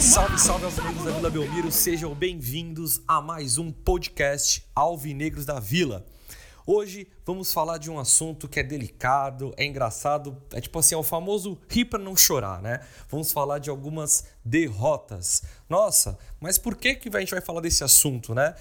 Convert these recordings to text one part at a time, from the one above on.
Salve, salve aos amigos da Vila Belmiro, sejam bem-vindos a mais um podcast Alvinegros da Vila. Hoje vamos falar de um assunto que é delicado, é engraçado, é tipo assim, é o famoso rir pra não chorar, né? Vamos falar de algumas derrotas. Nossa, mas por que, que a gente vai falar desse assunto, né?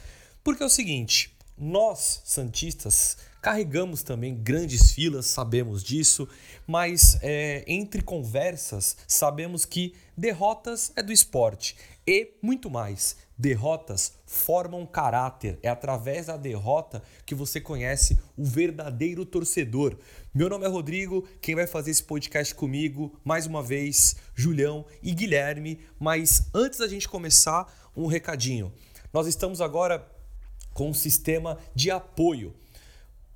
Porque é o seguinte, nós, Santistas, carregamos também grandes filas, sabemos disso, mas é, entre conversas sabemos que derrotas é do esporte e muito mais. Derrotas formam caráter. É através da derrota que você conhece o verdadeiro torcedor. Meu nome é Rodrigo, quem vai fazer esse podcast comigo, mais uma vez, Julião e Guilherme. Mas antes da gente começar, um recadinho. Nós estamos agora com um sistema de apoio.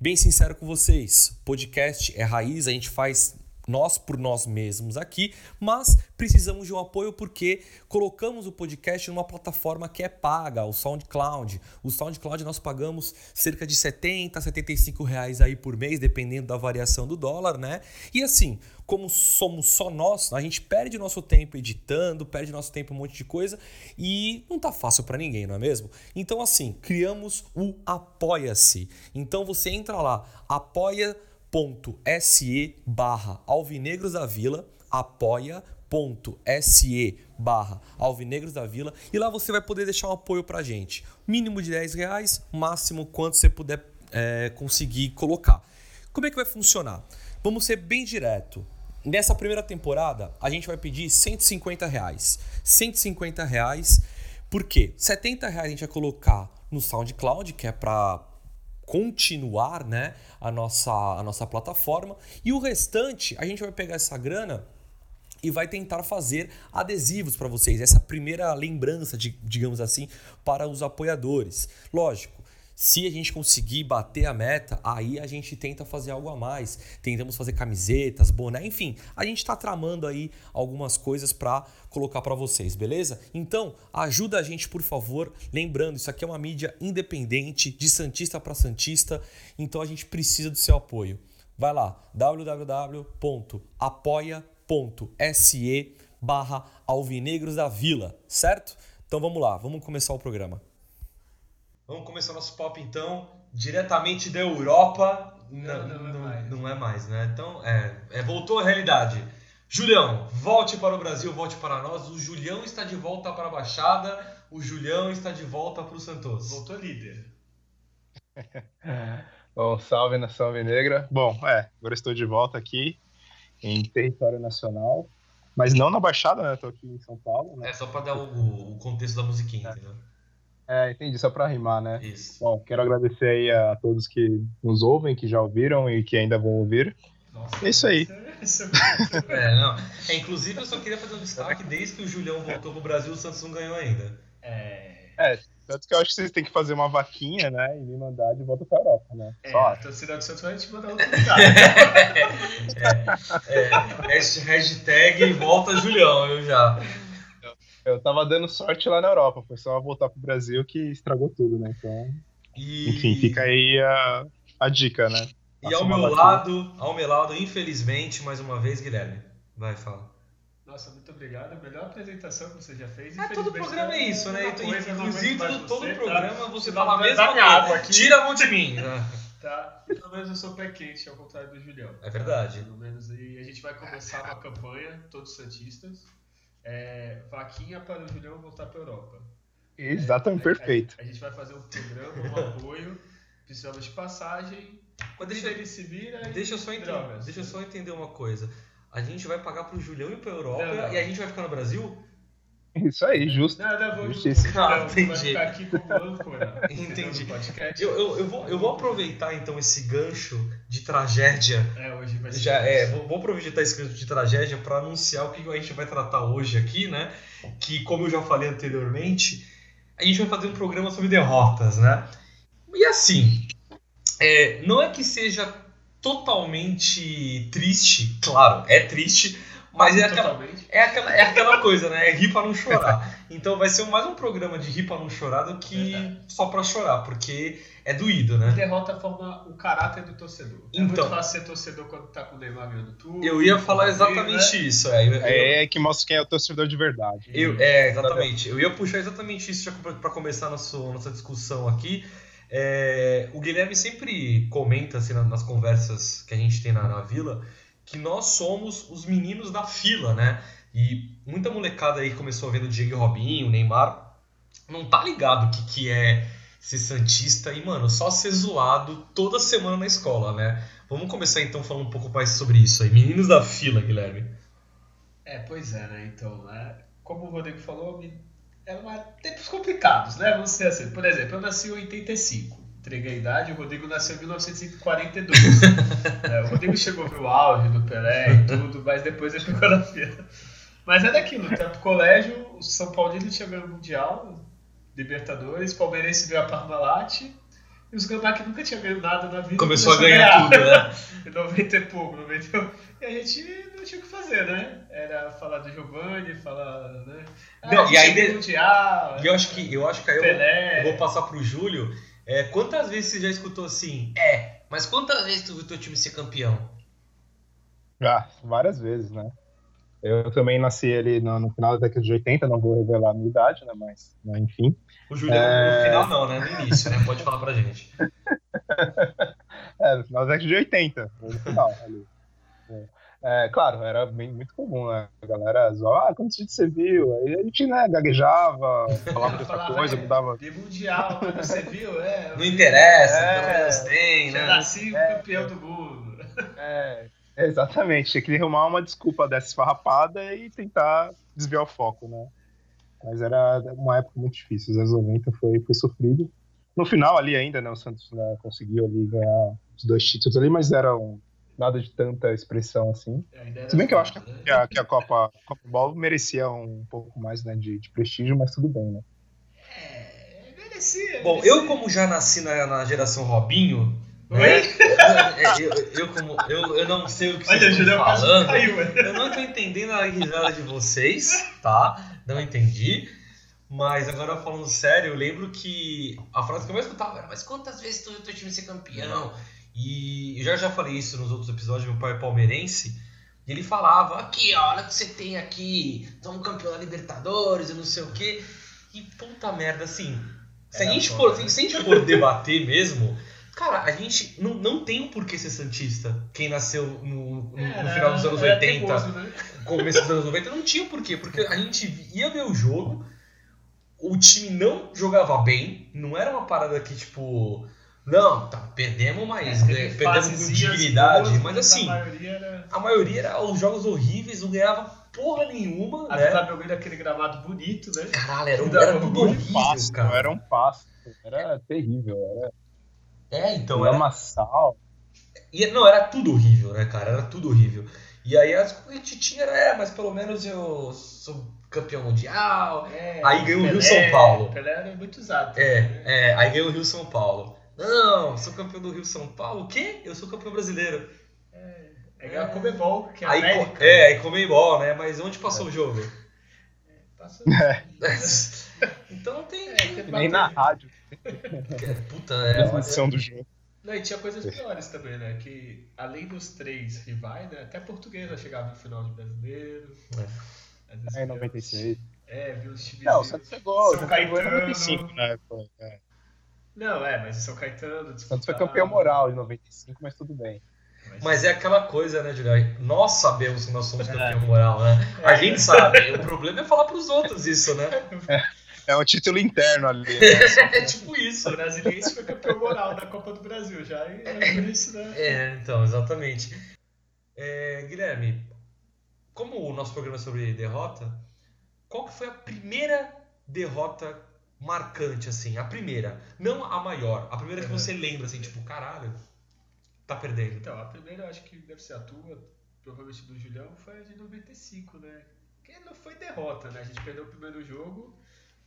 Bem sincero com vocês, podcast é raiz, a gente faz nós por nós mesmos aqui, mas precisamos de um apoio porque colocamos o podcast numa plataforma que é paga, o SoundCloud. O SoundCloud nós pagamos cerca de 70, 75 reais aí por mês, dependendo da variação do dólar, né? E assim, como somos só nós, a gente perde nosso tempo editando, perde nosso tempo um monte de coisa e não tá fácil para ninguém, não é mesmo? Então assim, criamos o Apoia-se. Então você entra lá, apoia.se barra Alvinegros da Vila, apoia.se barra Alvinegros da Vila e lá você vai poder deixar um apoio pra gente. Mínimo de 10 reais, máximo quanto você puder é, conseguir colocar. Como é que vai funcionar? Vamos ser bem direto. Nessa primeira temporada, a gente vai pedir 150 reais. 150 reais, por quê? 70 reais a gente vai colocar no SoundCloud, que é para continuar né, a, nossa, a nossa plataforma. E o restante, a gente vai pegar essa grana e vai tentar fazer adesivos para vocês. Essa primeira lembrança, de, digamos assim, para os apoiadores. Lógico, se a gente conseguir bater a meta, aí a gente tenta fazer algo a mais. Tentamos fazer camisetas, boné, enfim, a gente está tramando aí algumas coisas para colocar para vocês, beleza? Então, ajuda a gente, por favor. Lembrando, isso aqui é uma mídia independente, de Santista para Santista, então a gente precisa do seu apoio. Vai lá, www.apoia.se barra Alvinegros da Vila, certo? Então vamos lá, vamos começar o programa. Vamos começar nosso pop então, diretamente da Europa. Não, não, não é mais. não é mais, né? Então, é, é, voltou à realidade. Julião, volte para o Brasil, volte para nós. O Julião está de volta para a Baixada, o Julião está de volta para o Santos. Voltou líder. Bom, salve nação negra. Bom, é, agora estou de volta aqui em território nacional, mas não na Baixada, né? Estou aqui em São Paulo, né? É só para dar o, o contexto da musiquinha, entendeu? É, entendi, só para rimar, né? Isso. Bom, quero agradecer aí a todos que nos ouvem, que já ouviram e que ainda vão ouvir. Nossa, É isso aí. Isso é muito- É, não. É, inclusive, eu só queria fazer um destaque: desde que o Julião voltou pro Brasil, o Santos não ganhou ainda. É, É, tanto que eu acho que vocês têm que fazer uma vaquinha, né? E me mandar de volta pra Europa, né? é, Só. a torcida do Santos vai te mandar outro lugar. É, hasht- hashtag volta Julião, eu já. Eu tava dando sorte lá na Europa, foi só voltar pro Brasil que estragou tudo, né? Então, E, enfim, fica aí a, a dica, né? E Passa ao uma meu vaquinha. lado, ao meu lado, infelizmente, mais uma vez, Guilherme. Vai, fala. Nossa, muito obrigado. A melhor apresentação que você já fez. É, todo programa é isso, né? uma coisa, Inclusive, todo, todo você, programa tá? você fala a vai mesma coisa. água aqui. Tira a mão de mim. né? Tá? Pelo menos eu sou pé quente, ao contrário do Julião. É verdade. Pelo menos aí a gente vai começar uma campanha, todos santistas. É, vaquinha para o Julião voltar para Europa. Exatamente, A- a- perfeito. A, gente vai fazer um programa, um apoio. Precisamos de passagem. Mas Deixa ele se vira e deixa, eu só entender, drogas. deixa eu só entender uma coisa. A gente vai pagar pro Julião ir pra Europa Não, não. e a gente vai ficar no Brasil? Isso aí, justo. Não, não, vou Justiça. Ah, vai entendi. ficar aqui âncora. Entendi. Eu, eu, eu, vou, eu vou aproveitar então esse gancho de tragédia. É, hoje vai ser. Já é, vou, vou aproveitar esse gancho de tragédia para anunciar o que a gente vai tratar hoje aqui, né? Que, como eu já falei anteriormente, a gente vai fazer um programa sobre derrotas, né? E assim, é, não é que seja totalmente triste, claro, é triste, mas é aquela, Totalmente. é aquela, é aquela coisa, né? É rir pra não chorar. Então vai ser mais um programa de rir pra não chorar do que Verdade. só pra chorar, porque é doído, né? Derrota forma o caráter do torcedor. É Então. muito fácil ser torcedor quando tá com o Neymar ganhando tudo. Eu ia falar né? exatamente isso. É, eu, eu- É que mostra quem é o torcedor de verdade. eu- é, exatamente. Eu ia puxar exatamente isso já para começar nosso, nossa discussão aqui. É, o Guilherme sempre comenta assim, na- nas conversas que a gente tem na, na vila que nós somos os meninos da fila, né? E muita molecada aí começou vendo o Diego Robinho, o Neymar, não tá ligado o que, que é ser santista e, mano, só ser zoado toda semana na escola, né? Vamos começar então falando um pouco mais sobre isso aí. Meninos da fila, Guilherme. É, pois é, né? Então, né? Como o Rodrigo falou, eram tempos complicados, né? Vamos dizer assim. Por exemplo, eu nasci em 85. Entreguei a idade, o Rodrigo nasceu em 1942. É, o Rodrigo chegou a ver o auge do Pelé e tudo, mas depois ele ficou na fila. Mas é daquilo, tá pro colégio, o São Paulino tinha ganho o Mundial, Libertadores, Palmeirense veio a Parmalat, e os Gambá que nunca tinha ganho nada na vida. Começou a começou ganhar tudo, né? em 90 e pouco, 90 e a gente não tinha o que fazer, né? Era falar do Giovanni, falar, né? Ah, Não, e aí Mundial, E eu acho que, eu acho que aí eu, eu vou passar pro Júlio. É, quantas vezes você já escutou assim? É, mas quantas vezes tu viu teu time ser campeão? Já, várias vezes, né? Eu também nasci ali no, no final da década de 80, não vou revelar a minha idade, né? Mas, né, enfim. O Júlio É. no final não, né? No início, né? Pode falar pra gente. É, no final da década de 80, no final ali. É, claro, era bem, muito comum, né? A galera zoava, ah, quantos vídeos você viu? Aí a gente, né, gaguejava, falava outra Falava, coisa, é, mudava. De Mundial, quando você viu, é. Não interessa, É. quantos anos tem, né? nasci É. campeão do mundo. É, exatamente, tinha que arrumar uma desculpa dessa esfarrapada e tentar desviar o foco, né? Mas era uma época muito difícil, os anos 90 foi, foi sofrido. No final ali ainda, né, o Santos né, conseguiu ali ganhar os dois títulos ali, mas eram nada de tanta expressão assim. Era Se bem que eu acho né? que a, que a Copa, Copa Ball merecia um pouco mais né, de, de prestígio, mas tudo bem, né? É, merecia. Bom, merecia. eu como já nasci na, na geração Robinho, né? É, eu, eu como eu, eu não sei o que Olha, vocês estão quase falando. caiu, né? Eu não tô entendendo a risada de vocês, tá? Não entendi. Mas agora falando sério, eu lembro que a frase que eu mais escutava era: Mas quantas vezes tu viu teu time ser campeão? E eu já, já falei isso nos outros episódios, meu pai é palmeirense. E ele falava: Aqui, ó, olha o que você tem aqui. Somos campeão da Libertadores e não sei o quê. E puta merda, assim. Se a, gente for, né? se a gente for debater mesmo, cara, a gente não, não tem o porquê ser Santista. Quem nasceu no, no- no Era- final dos anos era 80 teimoso, né? começo dos anos 90 não tinha porquê, porque a gente ia ver o jogo, o time não jogava bem, não era uma parada que tipo, não, tá, perdemos, mas É, né, perdemos com dignidade, boas, mas a assim, maioria era. a maioria era os jogos horríveis, não ganhava porra nenhuma, A né? Vila Belmiro aquele gramado bonito, né? Caralho, era, um- era tudo um horrível, Pasto, cara. era um pasto, era terrível, era É, então, era, lamaçal. E, não, era tudo horrível, né, cara? Era tudo horrível. E aí as coisas que a gente tinha era, é, mas pelo menos eu sou campeão mundial. É, Aí ganhou o Rio São Paulo. Pelé era muito usado. É, né? é, aí ganhou o Rio São Paulo. Não, sou campeão do Rio São Paulo. O quê? Eu sou campeão brasileiro. É ganhar a Comebol, que é a Aí, América. é, aí Comembol, né? Mas onde passou o jogo? Passa- então não tem. É, teve Nem na rádio, Puta, a é. transmissão do jogo. Não, e tinha coisas piores também, né? Que além dos três rivais, né? Até a portuguesa chegava no final de brasileiro. É, em via- 96. É, viu os times. Não, o Santos chegou, São Caetano. 95 na época. É. Não, é, mas o São Caetano. O Santos foi campeão moral em 95, mas tudo bem. Mas é aquela coisa, né, Julião? Nós sabemos que nós somos É. campeão moral, né? A É. gente sabe. O problema é falar pros outros isso, né? É um título interno ali. Né? É tipo isso. O Brasiliense foi campeão moral da Copa do Brasil já. E é por isso, né? É, então, exatamente. É, Guilherme, como o nosso programa é sobre derrota, qual que foi a primeira derrota marcante, assim? A primeira. Não a maior. A primeira que Uhum. você lembra, assim, tipo, caralho, tá perdendo. Então, a primeira eu acho que deve ser a tua, provavelmente do Julião, foi a de 95, né? Que não foi derrota, né? A gente perdeu o primeiro jogo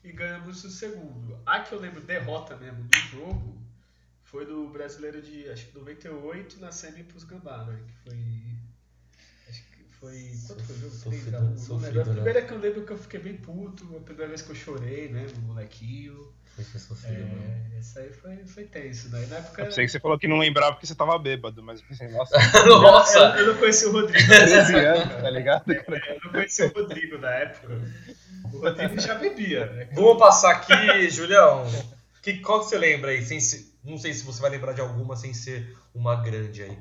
e ganhamos o segundo. A que eu lembro derrota mesmo do jogo foi do brasileiro de acho que 98 na semi pros Gambá, né? Que foi. Foi. Quanto foi o jogo? Sofrido, 3 a 1, não sofrido, lembro. A né? primeira que eu lembro que eu fiquei bem puto, a primeira vez que eu chorei mesmo, molequinho. Foi foi sofrido, mano. É, essa aí foi, foi tenso, né? E Na época. Eu sei que você falou que não lembrava porque você tava bêbado, mas eu pensei, nossa, Nossa! Eu, eu não conheci o Rodrigo. 13 anos, tá ligado? Eu não conheci o Rodrigo na época. O Rodrigo já bebia, né? Vamos passar aqui, Julião. Que, qual que você lembra aí? Sem não sei se você vai lembrar de alguma sem ser uma grande aí.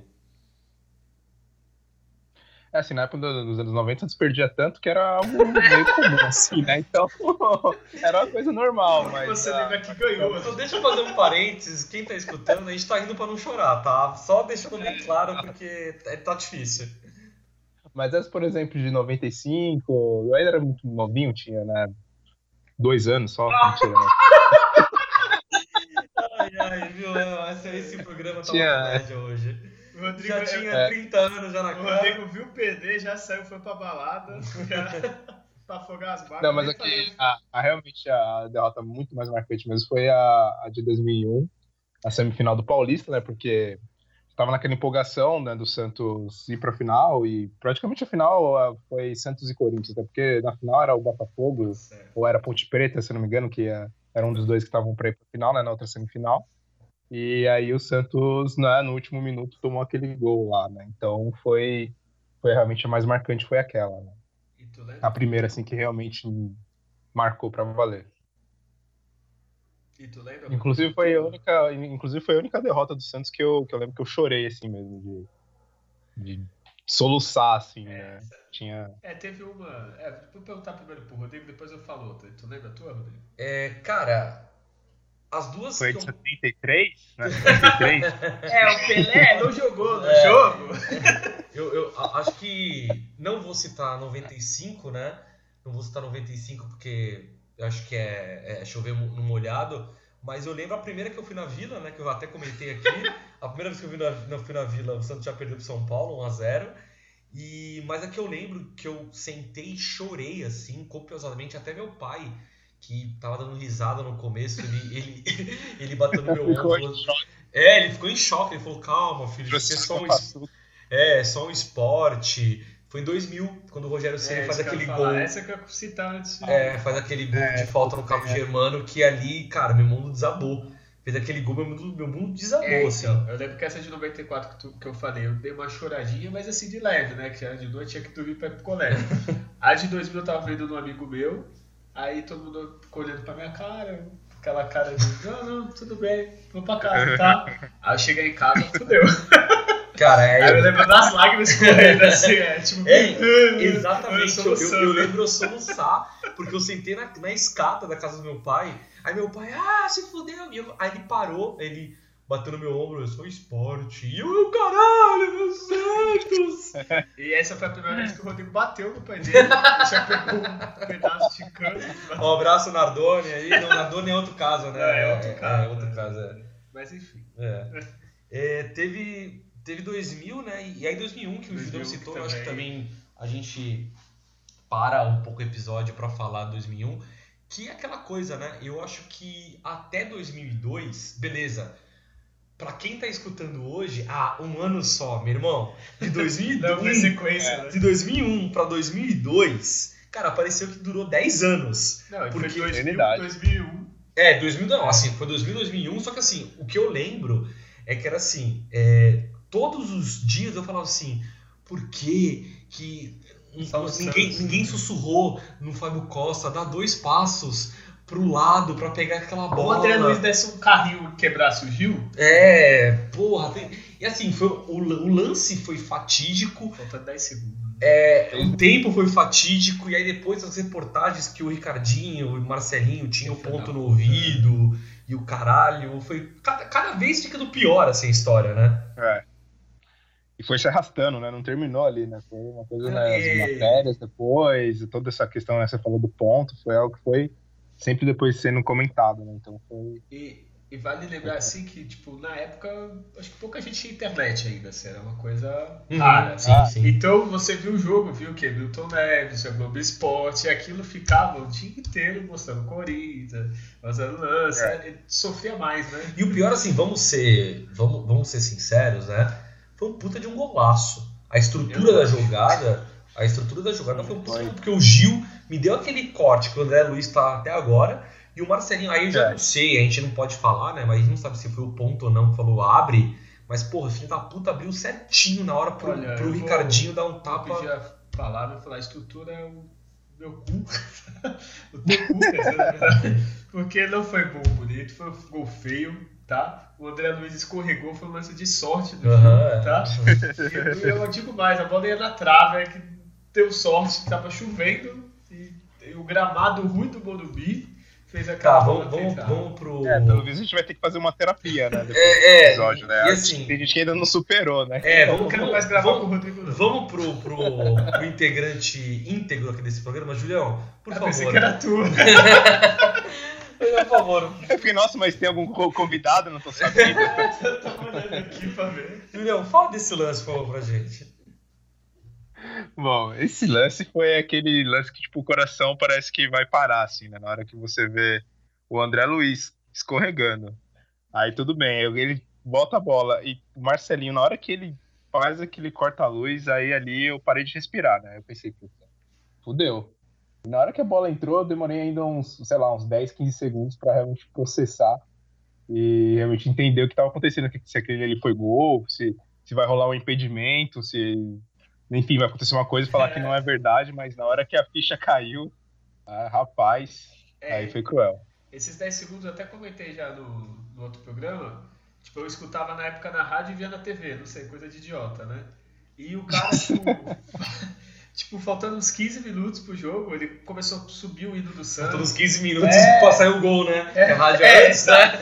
É assim, na época do- dos anos 90 você perdia tanto que era algo meio comum, assim, né? Então, era uma coisa normal, mas... Você ah, lembra que ganhou. Então deixa eu fazer um parênteses, quem tá escutando, a gente tá rindo pra não chorar, tá? Só deixando bem claro porque é- tá difícil. Mas essa, por exemplo, de 95, eu ainda era muito novinho, tinha, né? Dois anos só, mentira, né? Ai, ai, viu? Esse, esse programa tá Tinha- uma comédia hoje. O Rodrigo, Já tinha É. 30 anos já na o cara. Rodrigo viu o PD, já saiu, foi pra balada. Já, pra afogar as barcas. Não, mas aqui, a, a- realmente a derrota muito mais marcante mesmo foi a, a de 2001, a semifinal do Paulista, né? Porque estava naquela empolgação, né, do Santos ir para a final e praticamente a final foi Santos e Corinthians, né? Porque na final era o Botafogo Certo. ou era Ponte Preta, se eu não me engano, que ia- era um dos dois que estavam para ir para final, né, na outra semifinal. E aí o Santos, né, no último minuto tomou aquele gol lá, né? Então foi foi realmente a mais marcante foi aquela, né? A primeira assim que realmente marcou para valer. E tu lembra? Inclusive foi a única, inclusive foi a única derrota do Santos que eu, que eu lembro que eu chorei assim mesmo de, de soluçar assim, né? Tinha É, teve uma. É, vou perguntar primeiro pro Rodrigo, depois eu falo outra. Tu lembra a tua, Rodrigo? É, cara, as duas foi que de eu... 73, né? 73. É, o Pelé não jogou no É. jogo. Eu, eu acho que não vou citar 95, né? Não vou citar 95 porque eu acho que é, é chover mo- no molhado. Mas eu lembro a primeira que eu fui na Vila, né? Que eu até comentei aqui. A primeira vez que eu fui na, fui na Vila, o Santos já perdeu pro São Paulo, 1x0. E, mas a que eu lembro que eu sentei e chorei, assim, copiosamente. Até meu pai, que tava dando risada no começo, ele, ele, ele bateu no meu Ficou ombro. em choque, É, ele ficou em choque. Ele falou, calma, filho, isso é só um, é, só um esporte. Foi em 2000, quando o Rogério Ceni É, faz aquele gol. Essa que eu citar antes. É, faz aquele gol de falta no Cabo Germano, que ali, cara, meu mundo desabou. Fez aquele gol, meu mundo, meu mundo desabou, É, assim. então, eu lembro que essa de 94 que, tu- que eu falei, eu dei uma choradinha, mas assim de leve, né? Que era de noite, tinha que dormir pra ir pro colégio. a de 2000 eu tava vendo num amigo meu, aí todo mundo ficou olhando pra minha cara, aquela cara de, não, não, tudo bem, vou pra casa, tá? Aí eu cheguei em casa, fudeu. Cara, Aí eu é, lembro das lágrimas correndo assim, é tipo. É, exatamente. Eu, eu, eu lembro eu soluçar, porque eu sentei na, na escada da casa do meu pai. Aí meu pai, ah, se fudeu. E eu- aí ele parou, ele bateu no meu ombro, eu sou esporte. E eu, eu, caralho, meu Santos! E essa foi a primeira vez que o Rodrigo bateu no pai dele, já pegou um pedaço de cano. Um abraço, Nardone aí. Não, Nardone é outro caso, né? É, é outro caso, É, outro né? caso, é. Mas enfim. É. É, teve, teve 2000, né? E aí 2001 que o 2001 Julião citou, eu acho que também- também a gente para um pouco o episódio pra falar 2001, que é aquela coisa, né? Eu acho que até 2002, beleza. Pra quem tá escutando hoje, ah, um ano só, meu irmão. De 2001, Não, foi sequência, né? de 2001 pra 2002, cara, pareceu que durou 10 anos. Não, Porque foi 2000, eternidade. 2001. É, 2000 não, assim, foi 2000, 2001, só que assim, o que eu lembro é que era assim, é, todos os dias eu falava assim, por que que ninguém, ninguém sussurrou no Fábio Costa, dá dois passos pro lado pra pegar aquela O bola. André Luiz desse um carrinho e quebrasse o Gil, É, porra, tem- e assim, foi, o, o lance foi fatídico, faltando 10 segundos. é, o tempo foi fatídico, e aí depois as reportagens que o Ricardinho e o Marcelinho tinham o ponto no ouvido, e o caralho, foi. Cada, cada vez fica do pior assim a história, né? É. e foi se arrastando, né? Não terminou ali, né? Foi uma coisa nas né, matérias depois, toda essa questão, né? Você falou do ponto, foi algo que foi sempre depois sendo comentado, né? Então foi. E, e vale lembrar assim que, tipo, na época, acho que pouca gente tinha internet ainda, assim, era uma coisa uhum. rara. Assim. Ah, então você viu o jogo, viu o quê? Milton Neves, a Globo Esporte, e aquilo ficava o dia inteiro mostrando corrida, fazendo lance, é. né? sofria mais, né? E o pior, assim, vamos ser, vamos, vamos ser sinceros, né? Foi um puta de um golaço. A estrutura da jogada, a estrutura da jogada foi puta, porque o Gil me deu aquele corte que o André Luiz tá até agora e o Marcelinho, aí eu já é. não sei, a gente não pode falar, né? Mas a gente não sabe se foi o ponto ou não que falou abre. Mas, porra, o filho da puta abriu certinho na hora pro, Olha, pro Ricardinho dar um tapa. Eu pedir a palavra e falar: a estrutura é o meu cu. o teu cu, verdade. Porque não foi gol bonito, foi um gol feio, tá? O André Luiz escorregou, foi um lance de sorte do uhum, jogo, tá? E eu digo mais: a bola ia na trave, é que deu sorte, tava chovendo e, e o gramado ruim do Morumbi fez aquela. Tá, vamos, vamos, vamos pro. É, pelo visto a gente vai ter que fazer uma terapia, né? Depois é, é, episódio, né? E assim, tem gente que ainda não superou, né? É, vamos, vamos, mais gravar vamos, com o Rodrigo. Não. Vamos pro, pro, pro integrante íntegro aqui desse programa, Julião, por Eu favor. Pensei que era tu. por favor. Eu fiquei, nossa, mas tem algum convidado? Não tô sabendo. Eu tô olhando aqui pra ver. Julião, fala desse lance, por favor, pra gente. Bom, esse lance foi aquele lance que, tipo, o coração parece que vai parar, assim, né? Na hora que você vê o André Luiz escorregando. Aí tudo bem, ele bota a bola e o Marcelinho, na hora que ele faz aquele corta-luz, aí ali eu parei de respirar, né? Eu pensei, puta, fudeu. Na hora que a bola entrou, eu demorei ainda uns, sei lá, uns 10, 15 segundos para realmente processar e realmente entender o que estava acontecendo, se aquele ali foi gol, se, se vai rolar um impedimento, se enfim, vai acontecer uma coisa e falar é. que não é verdade, mas na hora que a ficha caiu, ah, rapaz, é, aí foi cruel. Esses 10 segundos eu até comentei já no, no outro programa. Tipo, eu escutava na época na rádio e via na TV, não sei, coisa de idiota, né? E o cara, tipo, tipo, faltando uns 15 minutos pro jogo, ele começou a subir o hino do Santos. Faltando uns 15 minutos é... pra sair o gol, né? É, a rádio é, antes, né?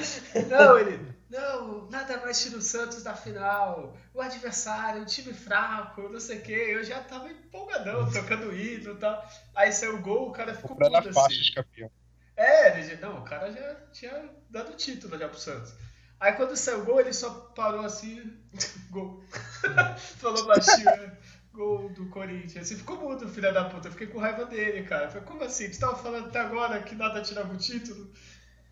Não, ele. Não, nada mais tira o Santos da final. O adversário, o time fraco, não sei o quê. Eu já tava empolgadão, tocando hino e tal. Aí saiu o gol, o cara ficou puto assim. faixa de campeão. É, ele, não, o cara já tinha dado o título já pro Santos. Aí quando saiu o gol, ele só parou assim, gol. Falou baixinho, né? Gol do Corinthians. Assim, ficou mudo, filho da puta. Eu fiquei com raiva dele, cara. Falei, como assim? Você tava falando até agora que nada tirava o título?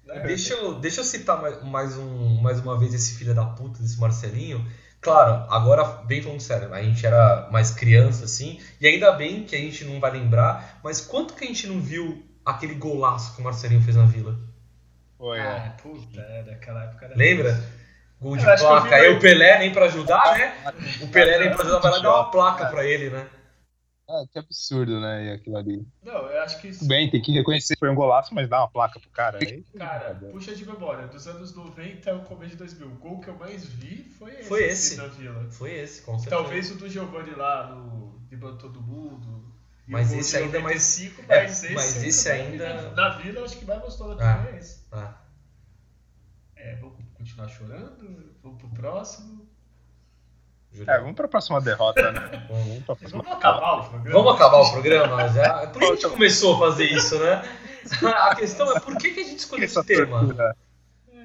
Né? Deixa eu, deixa eu citar mais, mais, um, mais uma vez esse filho da puta desse Marcelinho. Claro, agora, bem falando sério, a gente era mais criança, assim, e ainda bem que a gente não vai lembrar, mas quanto que a gente não viu aquele golaço que o Marcelinho fez na Vila? Foi, é. ah, puta, é, daquela época era... Lembra? Gol de placa. Aí o Pelé nem pra ajudar, né? O Pelé nem pra ajudar, vai lá dar uma placa pra ele, né? Ah, que absurdo, né? Aquilo ali. Não, eu acho que. Tudo bem, tem que reconhecer que foi um golaço, mas dá uma placa pro cara. Aí, cara, puxa de memória. Dos anos 90 ao começo de 2000. O gol que eu mais vi foi esse. Foi esse. Na Vila. Foi esse, com certeza. Talvez o do Giovanni lá no Driblando Todo Mundo. Mas esse ainda é mais. 5, mas é, esse, mas esse ainda. Na Vila, eu acho que mais gostoso da ah, é esse. Ah. É, vamos continuar chorando? Vamos pro próximo. É, vamos para a próxima derrota, né? Vamos, pra próxima vamos acabar o programa. Vamos acabar o programa? Já? Por que a gente começou a fazer isso, né? A questão é por que, que a gente escolheu esse tema?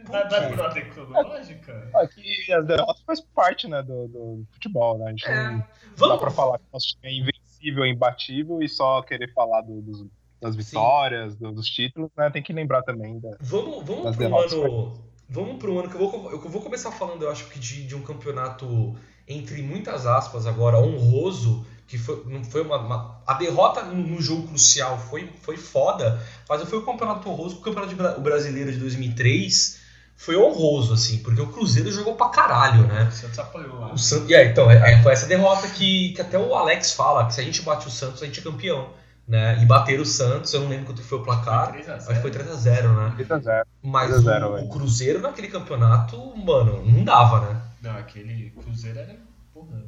Por ordem cronológica? É que as derrotas faz parte né, do, do futebol, né? A gente é. não vamos... dá para falar que o nosso time é invencível, imbatível e só querer falar do, dos, das vitórias, do, dos títulos, né? Tem que lembrar também da, vamos, vamos das derrotas. Ano, vamos pro ano que eu vou, eu vou começar falando, eu acho que de, de um campeonato entre muitas aspas agora, honroso, que foi, não foi uma, uma a derrota no, jogo crucial foi, foi foda, mas foi o campeonato honroso, o campeonato de, o brasileiro de 2003 foi honroso, assim, porque o Cruzeiro jogou pra caralho, né? O Santos apoiou lá. O Santos, é, então, é, é, foi essa derrota que, que até o Alex fala, que se a gente bate o Santos, a gente é campeão. Né? E bater o Santos, eu não lembro quanto foi o placar. Foi acho que foi 3x0, né? 3x0. Mas 3 0, o, o, Cruzeiro naquele campeonato, mano, não dava, né? Não, aquele Cruzeiro era, porra,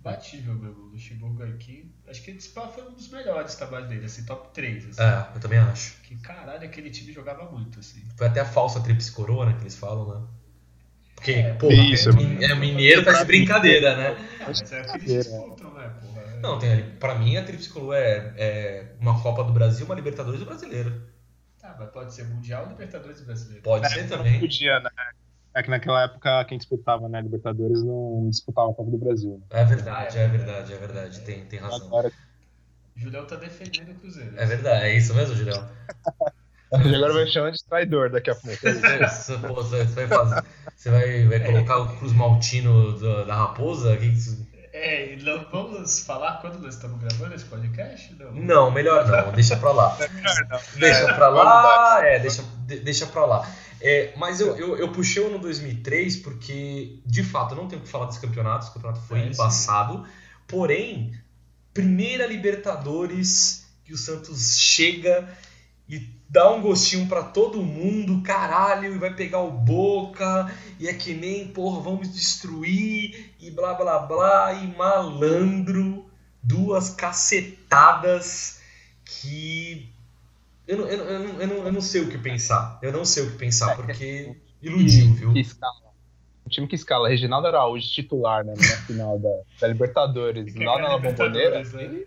batível meu. O Luxemburgo aqui, acho que esse pá foi um dos melhores trabalhos dele, assim, top 3. Assim. É, eu também acho. Que caralho, aquele time jogava muito, assim. Foi até a falsa tríplice corona que eles falam, né? Porque, É, pô, isso, é, é mineiro tá de brincadeira, né? Mas é o que eles É. disputam, né, porra? Não, tem ali. Pra mim, a Tríplice Coroa é, é uma Copa do Brasil, uma Libertadores do Brasileiro. Tá, mas pode ser Mundial, Libertadores e Brasileiro. Pode ser também. Podia, né? É que naquela época quem disputava, né, Libertadores não disputava a Copa do Brasil. né? É verdade, é verdade, é verdade. Tem, tem razão. Agora, O Julião tá defendendo o Cruzeiro. É verdade, é isso mesmo, Julião? agora vai chamar de traidor daqui a pouco. Você, pô, você vai fazer. Você vai, vai colocar o Cruz Maltino do- da Raposa? Que que É, e não vamos falar quando nós estamos gravando esse podcast? Não. Não, melhor não, deixa pra lá. Deixa pra lá, é, deixa, de- deixa pra lá. É, mas eu, eu, eu puxei o ano 2003 porque, de fato, eu não tenho o que falar desse campeonato, esse campeonato foi É, sim. embaçado. Porém, primeira Libertadores que o Santos chega e dá um gostinho pra todo mundo, caralho, e vai pegar o Boca, e é que nem, porra, vamos destruir, e blá blá blá, e malandro, duas cacetadas que eu não, eu, não, eu, não, eu, não, eu não sei o que pensar. Eu não sei o que pensar, porque iludiu, viu? Que escala. O time que escala Reginaldo Araújo titular, né, na final da, da Libertadores, lá na Bomboneira. Né?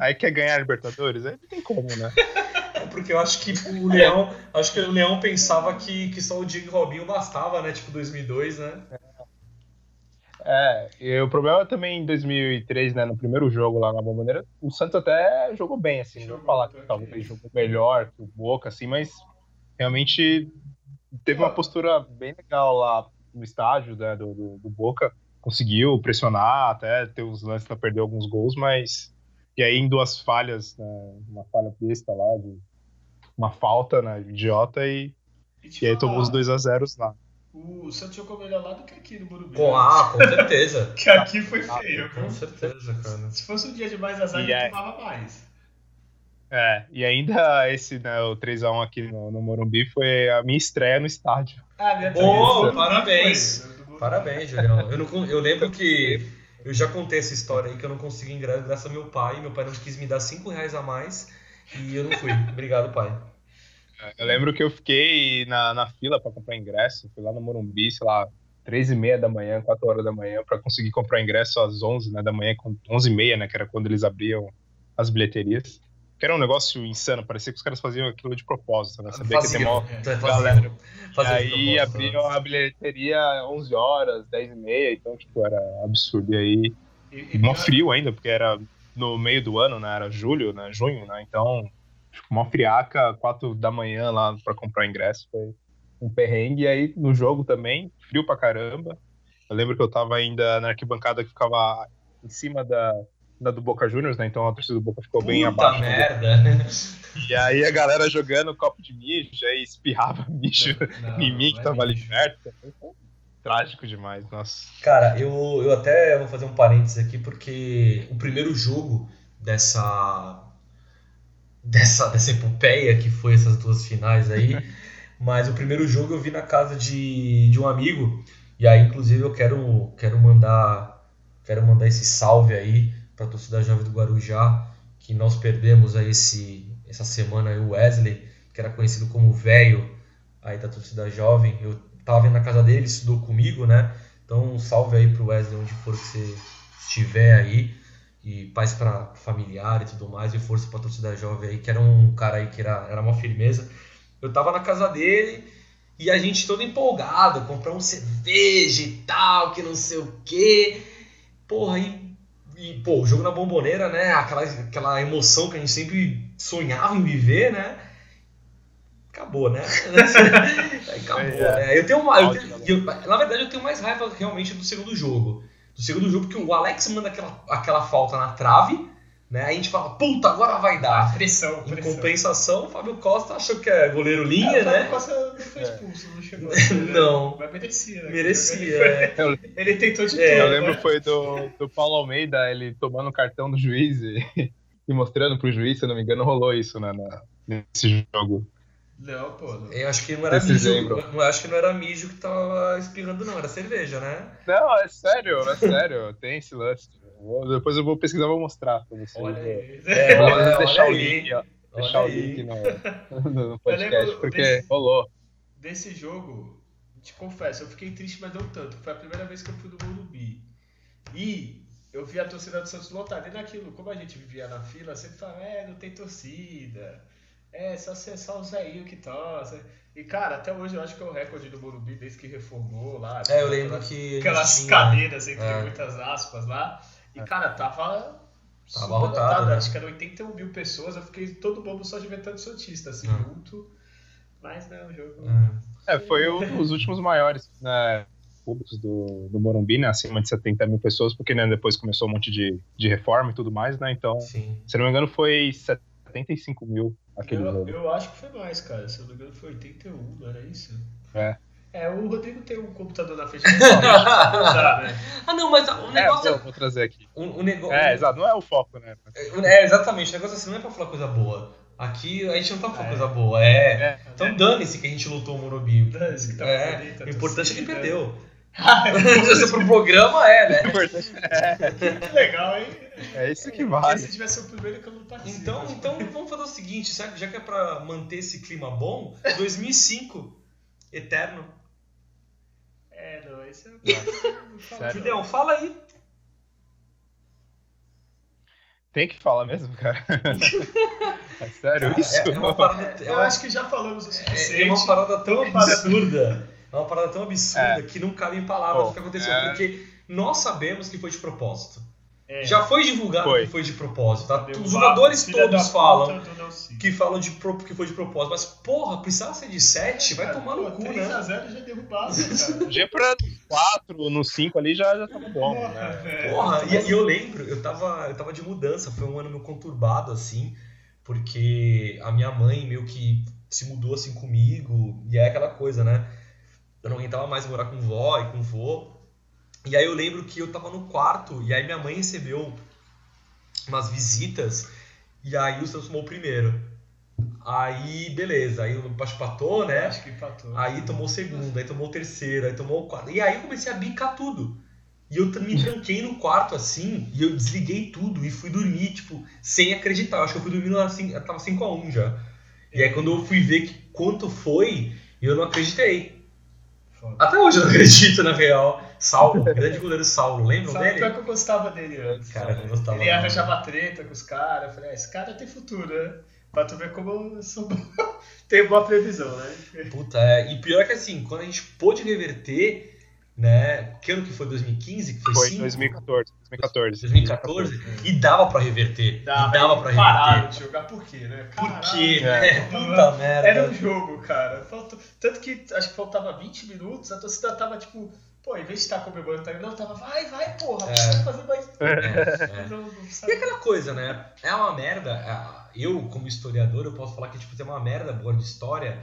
Aí quer ganhar a Libertadores? Aí não tem como, né? É porque eu acho que o Leão, acho que o Leão pensava que, que só o Diego Robinho bastava, né? Tipo 2002, né? É, e o problema também em 2003, né, no primeiro jogo lá na Bomboneira, o Santos até jogou bem, assim, não vou falar que talvez jogou melhor que o Boca, assim, mas realmente teve uma postura bem legal lá no estádio né, do, do, do Boca, conseguiu pressionar, até ter uns lances para perder alguns gols, mas e aí em duas falhas, né, uma falha besta lá, de uma falta, né, idiota, e, e aí tomou os 2 a 0 lá. O Santos jogou melhor lá do que aqui no Morumbi. Com, né? ah, com certeza. Que aqui foi feio. Com certeza, cara. Se fosse um dia de mais azar, ele aí? tomava mais. É, e ainda esse, né, o 3x1 aqui no, no Morumbi foi a minha estreia no estádio. Ah, minha também. parabéns. Foi. Parabéns, Julião. Eu, não, eu lembro que eu já contei essa história aí que eu não consegui ingresso graças ao meu pai. Meu pai não quis me dar 5 reais a mais e eu não fui. Obrigado, pai. Eu lembro que eu fiquei na, na fila para comprar ingresso, fui lá no Morumbi, sei lá, três e meia da manhã, 4 horas da manhã, para conseguir comprar ingresso às 11 né, da manhã, com 11 e meia, né, que era quando eles abriam as bilheterias. Que era um negócio insano, parecia que os caras faziam aquilo de propósito, né? Sabia que tem mó... Fazia, galera. fazia E de aí propósito, né? abriam a bilheteria 11 horas, 10 e meia, então, tipo, era absurdo. E aí, E, e mó frio ainda, porque era no meio do ano, né? Era julho, né? Junho, né? Então, tipo, mó friaca, quatro da manhã lá pra comprar ingresso. Foi um perrengue. E aí, no jogo também, frio pra caramba. Eu lembro que eu tava ainda na arquibancada que ficava em cima da, da do Boca Juniors, né? Então a torcida do Boca ficou bem Puta abaixo. merda. E aí a galera jogando copo de mijo, aí espirrava mijo Não, em mim que é tava ali perto. Trágico demais, nossa. Cara, eu, eu até vou fazer um parênteses aqui porque o primeiro jogo dessa dessa dessa epopeia que foi essas duas finais aí, mas o primeiro jogo eu vi na casa de, de um amigo. E aí inclusive eu quero quero mandar quero mandar esse salve aí para torcida jovem do Guarujá que nós perdemos aí esse essa semana o Wesley que era conhecido como velho aí da torcida jovem. Eu tava na casa dele ele estudou comigo né? Então, um salve aí pro Wesley, onde for que você estiver aí. E paz para familiar e tudo mais. E força pra torcida jovem aí, que era um cara aí que era, era uma firmeza. Eu tava na casa dele e a gente todo empolgado, comprar um cerveja e tal, que não sei o quê. Porra, e, e pô, o jogo na bomboneira, né? Aquela, aquela emoção que a gente sempre sonhava em viver, né? Acabou, né? Acabou, É. né? Eu tenho uma. eu tenho- eu- na verdade, eu tenho mais raiva realmente do segundo jogo. Do segundo jogo, porque o Alex manda aquela, aquela falta na trave, né? Aí a gente fala, puta, agora vai dar. Pressão, Em pressão. compensação, o Fábio Costa achou que é goleiro linha, Ah, o Fábio né? Costa não foi expulso, não chegou. né? Não. Mas merecia. né? Merecia. Ele, é. Ele tentou de É, tudo. eu lembro né? foi do, do Paulo Almeida, ele tomando o cartão do juiz e, e mostrando pro juiz, se eu não me engano, rolou isso né, na- nesse jogo. Não, pô. Não. Eu acho que não era Vocês mijo. Eu acho que não era mijo que tava espirrando, não, era cerveja, né? Não, é sério, é sério, tem esse lance. Depois eu vou pesquisar e vou mostrar pra vocês. Olha aí. É, Vou olha deixar o aí. link, ó, Olha deixar o aí. link no, no Eu podcast, lembro porque desse- rolou. Desse jogo, te confesso, eu fiquei triste, mas não tanto. Foi a primeira vez que eu fui no Morumbi. E eu vi a torcida do Santos lotada. E naquilo, como a gente vivia na fila, sempre falava, é, não tem torcida. É, só, só o Zéinho que torce. E, cara, até hoje eu acho que é o recorde do Morumbi desde que reformou lá. É, eu lembro que. Aquelas tinha- cadeiras, entre É. muitas aspas lá. E, cara, tava. lotado, lotado, né? Acho que eram 81 mil pessoas. Eu fiquei todo bobo só de ver tanto Santista, assim, Hum. junto. Mas, né, o jogo. É. É, foi um dos últimos maiores né, públicos do, do Morumbi, né? Acima de 70 mil pessoas, porque né, depois começou um monte de, de reforma e tudo mais, né? Então, Sim. se não me engano, foi 75 mil aquele Eu, jogo. eu acho que foi mais, cara. Se eu não me engano, foi 81, não era isso? É. É, o Rodrigo tem um computador na frente dele. Tá, né? Ah, não, mas o É, negócio vou, é. vou trazer aqui. O, o negócio. É, exato, não é o foco, né? É, exatamente. O negócio assim não é pra falar coisa boa. Aqui a gente não tá falando É. coisa boa. É. É. Então dane-se que a gente lutou o Morumbi. Dane-se que tava É, a o importante é que perdeu. Ah, Se pro programa é, né? que legal, hein? É isso que Se vale. tivesse o primeiro que eu não participo. Então, então vamos fazer o seguinte, sabe? já que é pra manter esse clima bom, 2005, eterno. É, não, esse é. Julião, fala aí. Tem que falar mesmo, cara. É sério isso? É, é uma parada, é Eu acho que já falamos o suficiente. é uma parada tão absurda. É uma parada tão absurda que não cabe em palavras o que aconteceu. é. Porque nós sabemos que foi de propósito. É. Já foi divulgado Foi. que foi de propósito. Tá? Os jogadores todos falam que falam de pro- que foi de propósito. Mas, porra, precisava ser de 7? Vai Cara, tomar no pô, cu, 3 a né? 0 já derrubava, cara. Já pra 4, no 5 ali já, já tava bom, Porra, né? Porra, e, e eu lembro, eu tava, eu tava de mudança, foi um ano meio conturbado, assim, porque a minha mãe meio que se mudou assim comigo, e é aquela coisa, né? Eu não aguentava mais morar com vó e com vô. E aí eu lembro que eu tava no quarto, e aí minha mãe recebeu umas visitas, e aí o Santos tomou o primeiro. Aí, beleza, aí o Baixo patou, né? Acho que empatou. Aí tomou o segundo, aí tomou o terceiro, aí tomou o quarto. E aí eu comecei a bicar tudo. E eu me tranquei no quarto assim, e eu desliguei tudo e fui dormir, tipo, sem acreditar. Eu acho que eu fui dormindo assim, eu tava 5x1 já. E aí quando eu fui ver que quanto foi, eu não acreditei. Até hoje eu não acredito, na real. Saulo, grande goleiro Saulo, lembram Sabe dele? pior que eu gostava dele antes. Cara, eu gostava Ele arranjava treta com os caras. Eu falei, ah, esse cara tem futuro, né? Pra tu ver como eu sou bom. Tenho boa previsão, né? Puta, é. E pior que assim, quando a gente pôde reverter, né? Que ano que foi? 2015? Que foi, Foi cinco? 2014. 2014. 2014? E dava pra reverter. e dava pra pararam reverter. de jogar. Por quê, né? Por Caralho. quê? É. né? Puta merda. Era um jogo, cara. Faltou... Tanto que acho que faltava 20 minutos, a torcida tava tipo, pô, em vez de estar comemorando, tá- não, tava, vai, vai, porra, É. fazer mais. É, é. Não, não E aquela coisa, né? É uma merda. é, Eu, como historiador, eu posso falar que tipo, tem uma merda boa de história.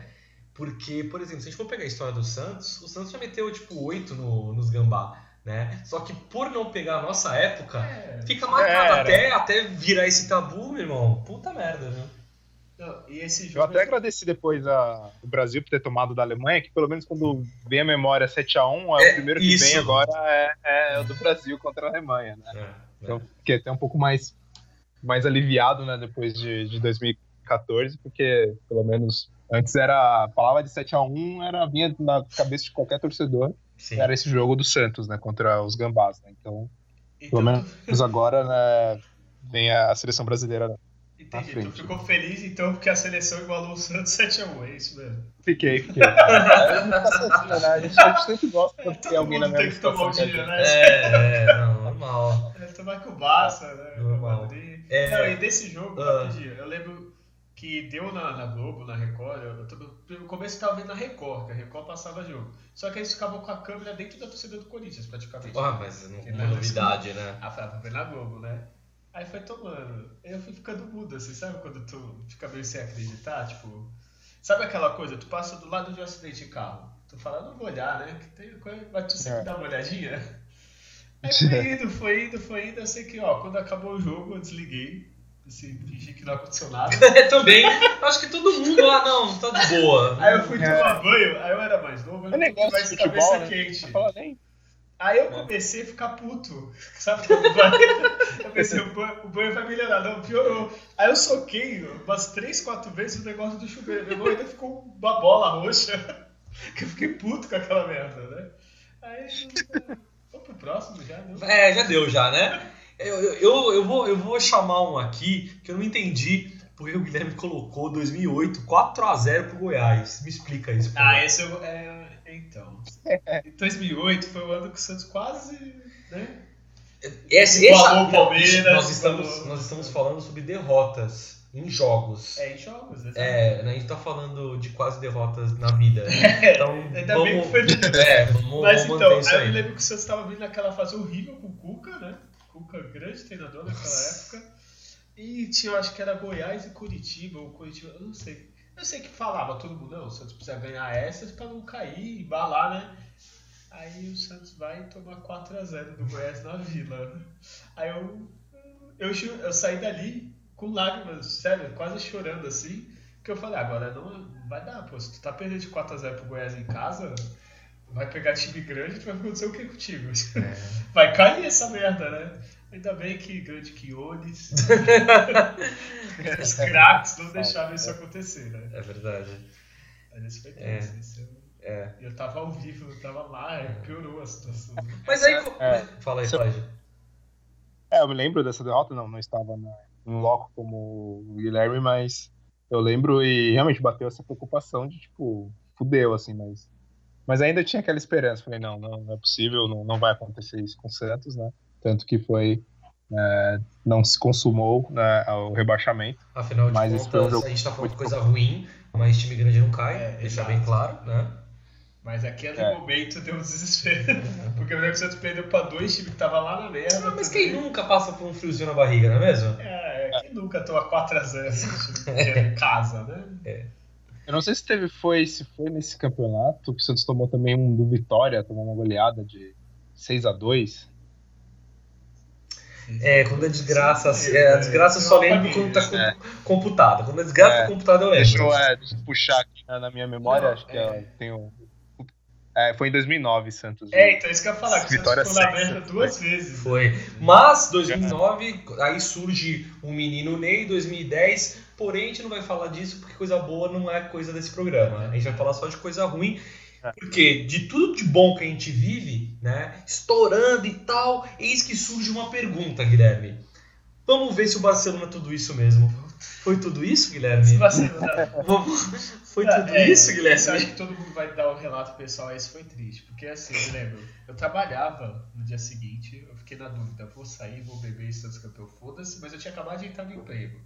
Porque, por exemplo, se a gente for pegar a história do Santos, o Santos já meteu tipo 8 no, nos gambá, né? Só que por não pegar a nossa época, É. fica marcado Era. até, até virar esse tabu, meu irmão. Puta merda, viu? Não, e esse Eu jogo. até agradeci depois a, o Brasil por ter tomado da Alemanha, que pelo menos quando vem a memória 7x1, é, É, o primeiro que isso. vem agora é, é o do Brasil contra a Alemanha, né? É, Então fiquei até um pouco mais, mais aliviado, né, depois de, de 2014, porque pelo menos antes era a palavra de 7x1 era vinha na cabeça de qualquer torcedor, Sim. era esse jogo do Santos, né, contra os Gambás, né? Então, Então, pelo menos agora, né, vem a seleção brasileira. Né? Entendi. na Tu frente. ficou feliz então porque a seleção igualou o Santos 7x1, é isso mesmo. Fiquei, fiquei. É, sozinho, né? A gente, a gente sempre gosta quando tem Todo alguém na mesma tem que tomar o situação que a dia, gente. né? É, é, não, normal. É, tomar com o Barça, né? Normal. É. Não, e desse jogo, rapidinho, eu lembro que deu na, na Globo, na Record, eu, tô- no começo eu tava vendo na Record, que a Record passava jogo. Só que eles ficavam com a câmera dentro da torcida do Corinthians, praticamente. Ah, mas não, não- novidade, né? Ah, foi pra ver na Globo, né? Aí foi tomando. Eu fui ficando mudo, assim, sabe quando tu fica meio sem acreditar? Tipo, sabe aquela coisa? Tu passa do lado de um acidente de carro. Tu fala, não vou olhar, né? Que tem coisa, mas tu sempre É. dá uma olhadinha. Aí foi indo, foi indo, foi indo. Eu sei que, ó, quando acabou o jogo, eu desliguei. Assim, fingi que não aconteceu nada. É, também. Acho que todo mundo lá, não, tá de boa. Aí eu fui É. tomar banho, aí eu era mais novo, eu É negócio mais de cabeça futebol, né? quente. Não fala nem. Aí eu comecei a ficar puto. Sabe? Eu pensei, o banho, o banho vai melhorar. Não, piorou. Aí eu soquei umas 3, 4 vezes o negócio do chuveiro. Meu irmão ainda ficou uma bola roxa. que eu fiquei puto com aquela merda, né? Aí, vamos pro próximo já, não? É, já deu já, né? Eu, eu, eu, vou, eu vou chamar um aqui que eu não entendi porque o Guilherme colocou 2008 4x0 pro Goiás. Me explica isso. Ah, esse eu, é, então. Em 2008 foi o ano que o Santos quase, né? Esse, Igualou o Palmeiras, nós, estamos, nós estamos falando sobre derrotas em jogos. É, em jogos, né? É, né, a gente tá falando de quase derrotas na vida. Então, Ainda vamos, bem que foi é, vamos, Mas vamos então, aí eu lembro que o Santos estava vindo naquela fase horrível com o Cuca, né? Cuca, grande treinador naquela época. E tinha, eu acho que era Goiás e Curitiba, ou Curitiba, eu não sei. Eu sei que falava todo mundo, não, o Santos precisa ganhar essas pra não cair, embalar, né? Aí o Santos vai tomar 4x0 do Goiás na Vila. Aí eu, eu, eu saí dali com lágrimas, sério, quase chorando assim. Que eu falei, agora não vai dar, pô. Se tu tá perdendo de 4x0 pro Goiás em casa, vai pegar time grande, vai acontecer o que contigo? É. Vai cair essa merda, né? Ainda bem que grande Quiones, os craques não deixaram isso acontecer, né? É verdade. Mas isso foi É. tenso, isso eu- É. eu tava ao vivo, eu tava lá, aí piorou a situação. Mas aí. É. Fala aí, aí. É, eu me lembro dessa derrota, não, não estava na, em loco como o Guilherme, mas eu lembro e realmente bateu essa preocupação de, tipo, fudeu, assim, mas, mas ainda tinha aquela esperança. Falei, não, não, não é possível, não, não vai acontecer isso com o Santos, né? Tanto que foi, é, não se consumou né, o rebaixamento. Afinal de Mas contas, jogo a gente tá falando de coisa ruim, mas time grande não cai, É, deixa exato. bem claro, né? Mas aquele É. momento deu um desespero. Porque o Santos perdeu pra dois times que tava lá na merda. Ah, mas quem nunca passa por um friozinho na barriga, não é mesmo? É, quem nunca toma 4x0 assim, em casa, né? Eu não sei se teve, foi, se foi nesse campeonato que o Santos tomou também um do Vitória, tomou uma goleada de 6 a 2 É, quando é desgraça, assim, é, a desgraça eu só lembro quando tá É. com- computada. Quando a desgraça É. tá computada eu lembro. Deixa eu, é, deixa eu puxar aqui na, na minha memória, Não, acho que é. é, tem o. É, foi em 2009, Santos. É, então isso que eu ia falar, que o Vitória Santos ficou na duas vezes. Foi. Mas 2009, aí surge o menino Ney, 2010. Porém, a gente não vai falar disso porque coisa boa não é coisa desse programa. A gente vai falar só de coisa ruim. É. Porque de tudo de bom que a gente vive, né? Estourando e tal, eis que surge uma pergunta, Guilherme. Vamos ver se o Barcelona é tudo isso mesmo. Foi tudo isso, Guilherme? Foi tudo é, isso, Eu acho Guilherme? que todo mundo vai dar o relato pessoal, esse foi triste. Porque assim, eu lembro, eu trabalhava no dia seguinte, eu fiquei na dúvida, vou sair, vou beber e Santos campeão, foda-se, mas eu tinha acabado de entrar no emprego.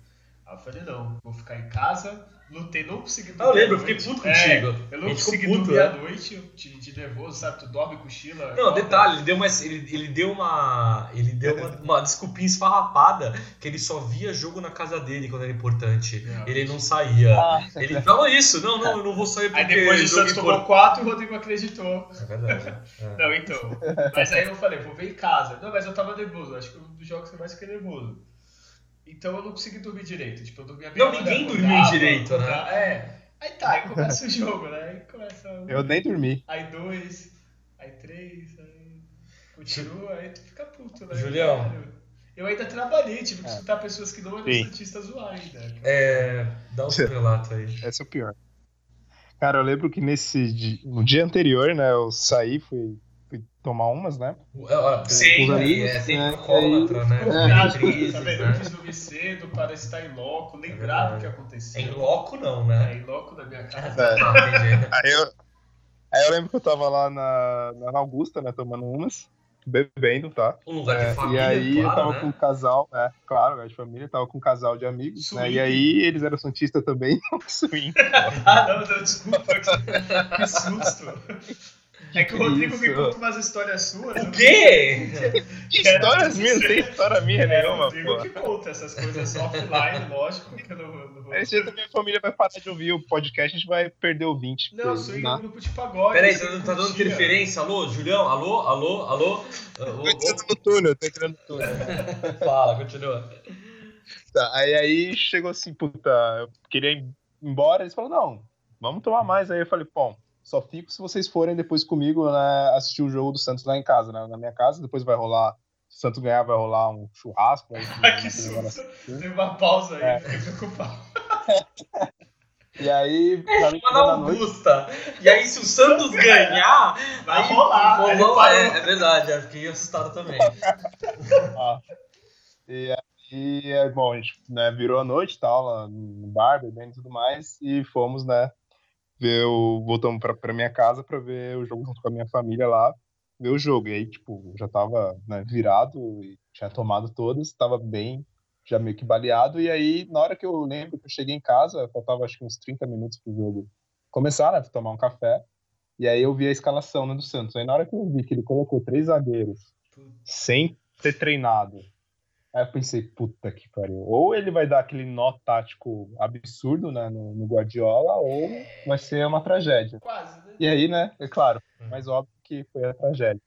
Aí eu falei, não, vou ficar em casa, lutei, não consegui Ah, eu lembro, eu fiquei puto É, contigo. eu A não consegui puto, dormir é. à noite, de, de nervoso, sabe? Tu dorme, cochila. Não, detalhe, ele deu uma, ele, ele deu uma, ele deu uma, uma desculpinha esfarrapada que ele só via jogo na casa dele quando era importante. Não. Ele não saía. Ah, Ele falou isso, não, não, eu não vou sair porque Aí depois o Santos tomou. 4 e o Rodrigo acreditou. É verdade. é. Não, então. Mas aí eu falei, vou ver em casa. Não, mas eu tava nervoso. Acho que um dos jogos que eu mais fiquei nervoso. Então eu não consegui dormir direito. Tipo, eu dormia Não, meia ninguém hora, dormiu acordava, direito, né? acordava. É. Aí tá, aí começa o jogo, né? Aí começa. um, Eu nem dormi. Aí dois, aí três, aí. Continua, aí tu fica puto, né? Julião. Eu ainda trabalhei, tive que É. escutar pessoas que não eram Sim. santistas zoar ainda. É, dá o seu relato aí. Esse é o pior. Cara, eu lembro que nesse no dia anterior, né, eu saí, fui, fui tomar umas, né? Sim, é, tem né, alcoólatra, né? Combinado, Diretrizes, tá vendo? né? Eu quis dormir cedo para estar em loco, lembrar do que É aconteceu. Em loco não, né? É, em loco na minha casa. É. Entendi. Aí eu, aí eu lembro que eu tava lá na, na Augusta, né, tomando umas, bebendo, tá? Um lugar É, de família, e aí eu claro, tava né? com um casal, é, claro, lugar de família, tava com um casal de amigos, né? Swing. E aí eles eram santistas também, swing. Ah, não, não, desculpa. Que susto. É que o Rodrigo me isso? conta umas histórias suas. O quê? Que histórias minhas, não tem história minha É, o nenhuma, Rodrigo pô. que conta essas coisas offline, lógico, que eu não, não vou... Aí esse jeito minha família vai parar de ouvir o podcast, a gente vai perder o 20. Não, swing é um grupo de pagode. Peraí, tá, tá dando interferência? Alô, Julião? Alô, alô, alô? Tô entrando no túnel, tô entrando no túnel. Fala, continua. Tá, aí, aí chegou assim, puta, eu queria ir embora, eles falaram, não, vamos tomar mais. Aí eu falei, bom, só fico se vocês forem depois comigo né, assistir o jogo do Santos lá em casa, né, na minha casa, depois vai rolar, se o Santos ganhar vai rolar um churrasco. Aí, Ai, que susto. Teve uma pausa aí, É. fiquei preocupado. E aí, pra mim, Uma na na noite, Augusta. E aí, se o Santos ganhar, Vai aí rolar, rolou, é, é verdade, eu fiquei assustado também. ó. E aí, é, bom, a gente né, virou a noite e tal, lá no bar, bebendo e tudo mais, e fomos, né, ver o. Voltamos pra, pra minha casa pra ver o jogo junto com a minha família lá, ver o jogo. E aí, tipo, já tava né, virado e tinha tomado todas, tava bem, já meio que baleado. E aí, na hora que eu lembro que eu cheguei em casa, faltava acho que uns 30 minutos pro jogo começar, né, tomar um café. E aí eu vi a escalação né, do Santos. Aí na hora que eu vi que ele colocou três zagueiros sem ter treinado, aí eu pensei, puta que pariu. Ou ele vai dar aquele nó tático absurdo né, no, no Guardiola, ou vai ser uma tragédia. Quase, né? E aí, né, é claro, Hum. mas óbvio que foi a tragédia.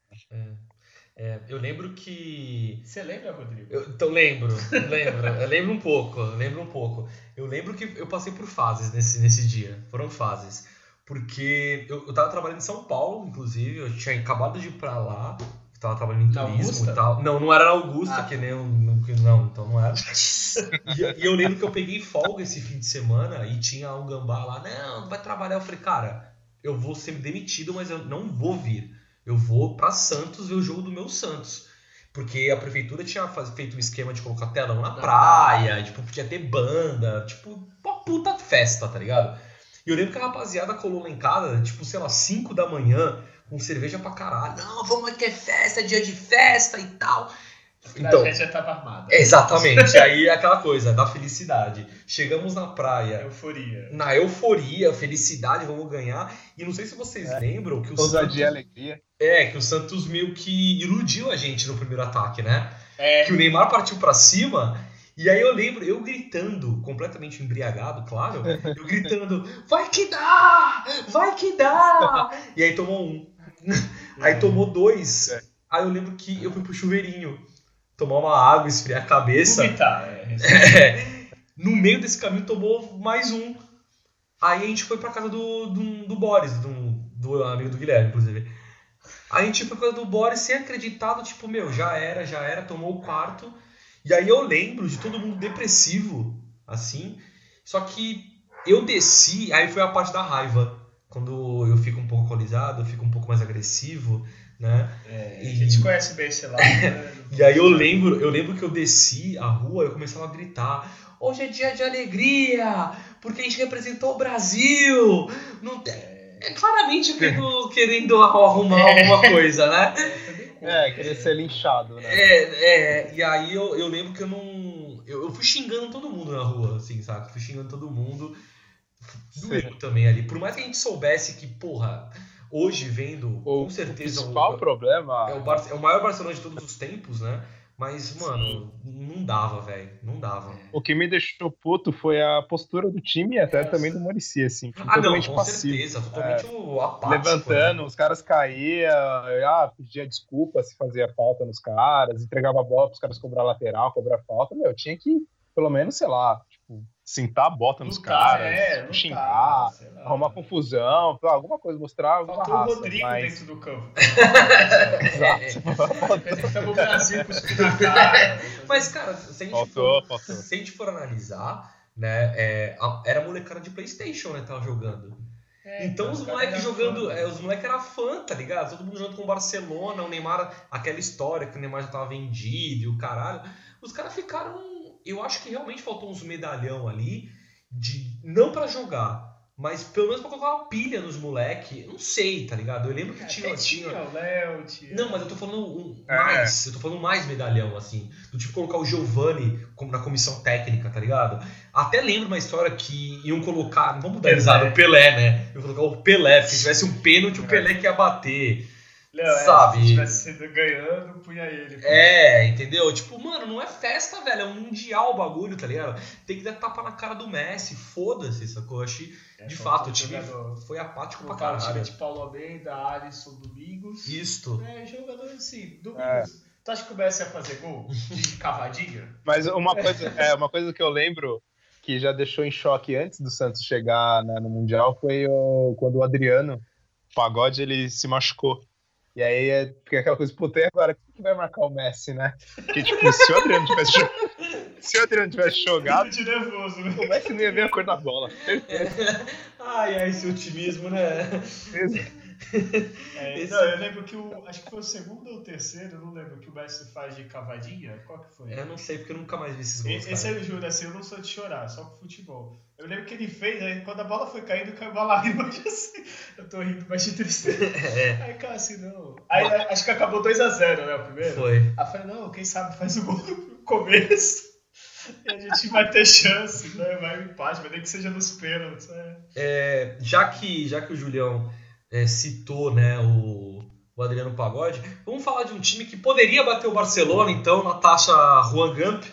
É, eu lembro que. Você lembra, Rodrigo? Eu, então lembro, lembro, eu lembro um pouco, eu lembro um pouco. Eu lembro que eu passei por fases nesse, nesse dia, foram fases. Porque eu, eu tava trabalhando em São Paulo, inclusive, eu tinha acabado de ir pra lá, tava trabalhando em turismo e tal. Não, não era na Augusta, Ah. que nem o. no- que- Não, então não era. E, e eu lembro que eu peguei folga esse fim de semana e tinha um gambá lá, não, não vai trabalhar. Eu falei, cara, eu vou ser demitido, mas eu não vou vir. Eu vou pra Santos ver o jogo do meu Santos. Porque a prefeitura tinha feito um esquema de colocar telão na Na praia, tipo, podia ter banda, tipo, uma puta festa, tá ligado? E eu lembro que a rapaziada colou lá em casa, tipo, sei lá, 5 da manhã, com cerveja pra caralho. Não, vamos que é festa, é dia de festa e tal. A Então, gente já tava armada. exatamente, aí é aquela coisa da felicidade. Chegamos na praia, Euforia. na euforia, felicidade, vamos ganhar. E não sei se vocês É. lembram que o Ousadia Santos, alegria. é, que o Santos meio que iludiu a gente no primeiro ataque, né? É, Que o Neymar partiu pra cima. E aí eu lembro, eu gritando, completamente embriagado, claro, eu gritando, vai que dá! Vai que dá! E aí tomou um. Aí tomou dois. É. Aí eu lembro que eu fui pro chuveirinho tomar uma água, esfriar a cabeça. vomitar. É, É. No meio desse caminho tomou mais um. Aí a gente foi pra casa do, do, do Boris, do, do amigo do Guilherme, inclusive. Aí a gente foi pra casa do Boris sem acreditado, tipo, meu, já era, já era, tomou o quarto. E aí eu lembro de todo mundo depressivo, assim. Só que eu desci, aí foi a parte da raiva. Quando eu fico um pouco alcoolizado, eu fico um pouco mais agressivo, né? é, a E- gente conhece bem esse lado. né? E aí eu lembro, eu lembro que eu desci a rua e eu começava a gritar: Hoje é dia de alegria, porque a gente representou o Brasil. Não tem... É claramente querendo, querendo arrumar alguma coisa, né? É, queria ser linchado, né? É, é, e aí eu, eu lembro que eu não. Eu, eu fui xingando todo mundo na rua, assim, sabe? Fui xingando todo mundo. Doeu também ali. Por mais que a gente soubesse que, porra, hoje vendo, O, com certeza. o principal o- problema É o, Bar- é o maior Barcelona de todos os tempos, né? Mas, mano, não dava, velho. Não dava. O que me deixou puto foi a postura do time e até É, também do Murici, assim. Ah, não, totalmente com passivo. certeza. Totalmente o apático. Levantando, né? os caras caíam, ah, pedia desculpa se fazia falta nos caras, entregava a bola pros caras cobrar lateral, cobrar falta. Meu, tinha que, pelo menos, sei lá, sentar a bota nos Lutar, caras, é, lutar, xingar, arrumar confusão, alguma coisa, mostrar alguma Faltou o raça. Rodrigo mas... dentro do campo. Exato. O Brasil os. Mas, cara, se a gente, Faltou, for, faltou. se a gente for analisar, né, é, a- era molecada de Playstation, né, tava jogando. É, Então os cara moleques jogando, fã, é, os moleques eram fã, tá ligado? Todo mundo jogando com o Barcelona, o Neymar, aquela história que o Neymar já tava vendido e o caralho. Os caras ficaram, eu acho que realmente faltou uns medalhão ali de não pra jogar, mas pelo menos pra colocar uma pilha nos moleque. Não sei, tá ligado? Eu lembro que tinha, Até tinha tinha o Léo, tinha. não, mas eu tô falando um É. mais, eu tô falando mais medalhão, assim. Do tipo colocar o Giovanni como na comissão técnica, tá ligado? Até lembro uma história que iam colocar, não vamos dar Pelé. o Pelé, né? Eu colocar o Pelé, se tivesse um pênalti, o É. Pelé que ia bater. Léo, é, sabe? Se tivesse sido ganhando, punha ele. É, entendeu? Tipo, mano, não é festa, velho, é um mundial o bagulho, tá ligado? Tem que dar tapa na cara do Messi, foda-se, sacou? Eu achei, É, de fato, o time jogador. foi apático pra Colocar o time caralho. de Paulo Almeida, Alisson, Domingos. Isto. É, jogador assim, É. Domingos. Tu acha que o Messi ia fazer gol? De cavadinha? Mas uma coisa, é, uma coisa que eu lembro que já deixou em choque antes do Santos chegar né, no Mundial foi o, quando o Adriano, o pagode, ele se machucou. E aí é, fica aquela coisa, puta, e agora? Quem que vai marcar o Messi, né? Porque, tipo, se o Adriano tivesse, jo- Se o Adriano tivesse jogado, de nervoso, né? o Messi não ia ver a cor da bola. Certeza. Ai, ai, esse otimismo, né? É, Esse- Não, eu lembro que o. Acho que foi o segundo ou o terceiro, não lembro, que o Messi faz de cavadinha. Qual que foi? Eu não sei, porque eu nunca mais vi esses gols, Esse cara. eu juro, assim, eu não sou de chorar, só com futebol. Eu lembro que ele fez, aí quando a bola foi caindo, caiu uma lágrima de assim. Eu tô rindo, mas de tristeza. É, Aí, cara, assim, não. Aí acho que acabou 2x0, né, o primeiro? foi. Aí eu falei, não, quem sabe faz o gol no começo. E a gente vai ter chance, né? Vai um empate, vai ter que seja nos pênaltis. Né? É, já, que, já que o Julião é, citou né, o, o Adriano Pagode, vamos falar de um time que poderia bater o Barcelona, então, na taxa Juan Gamp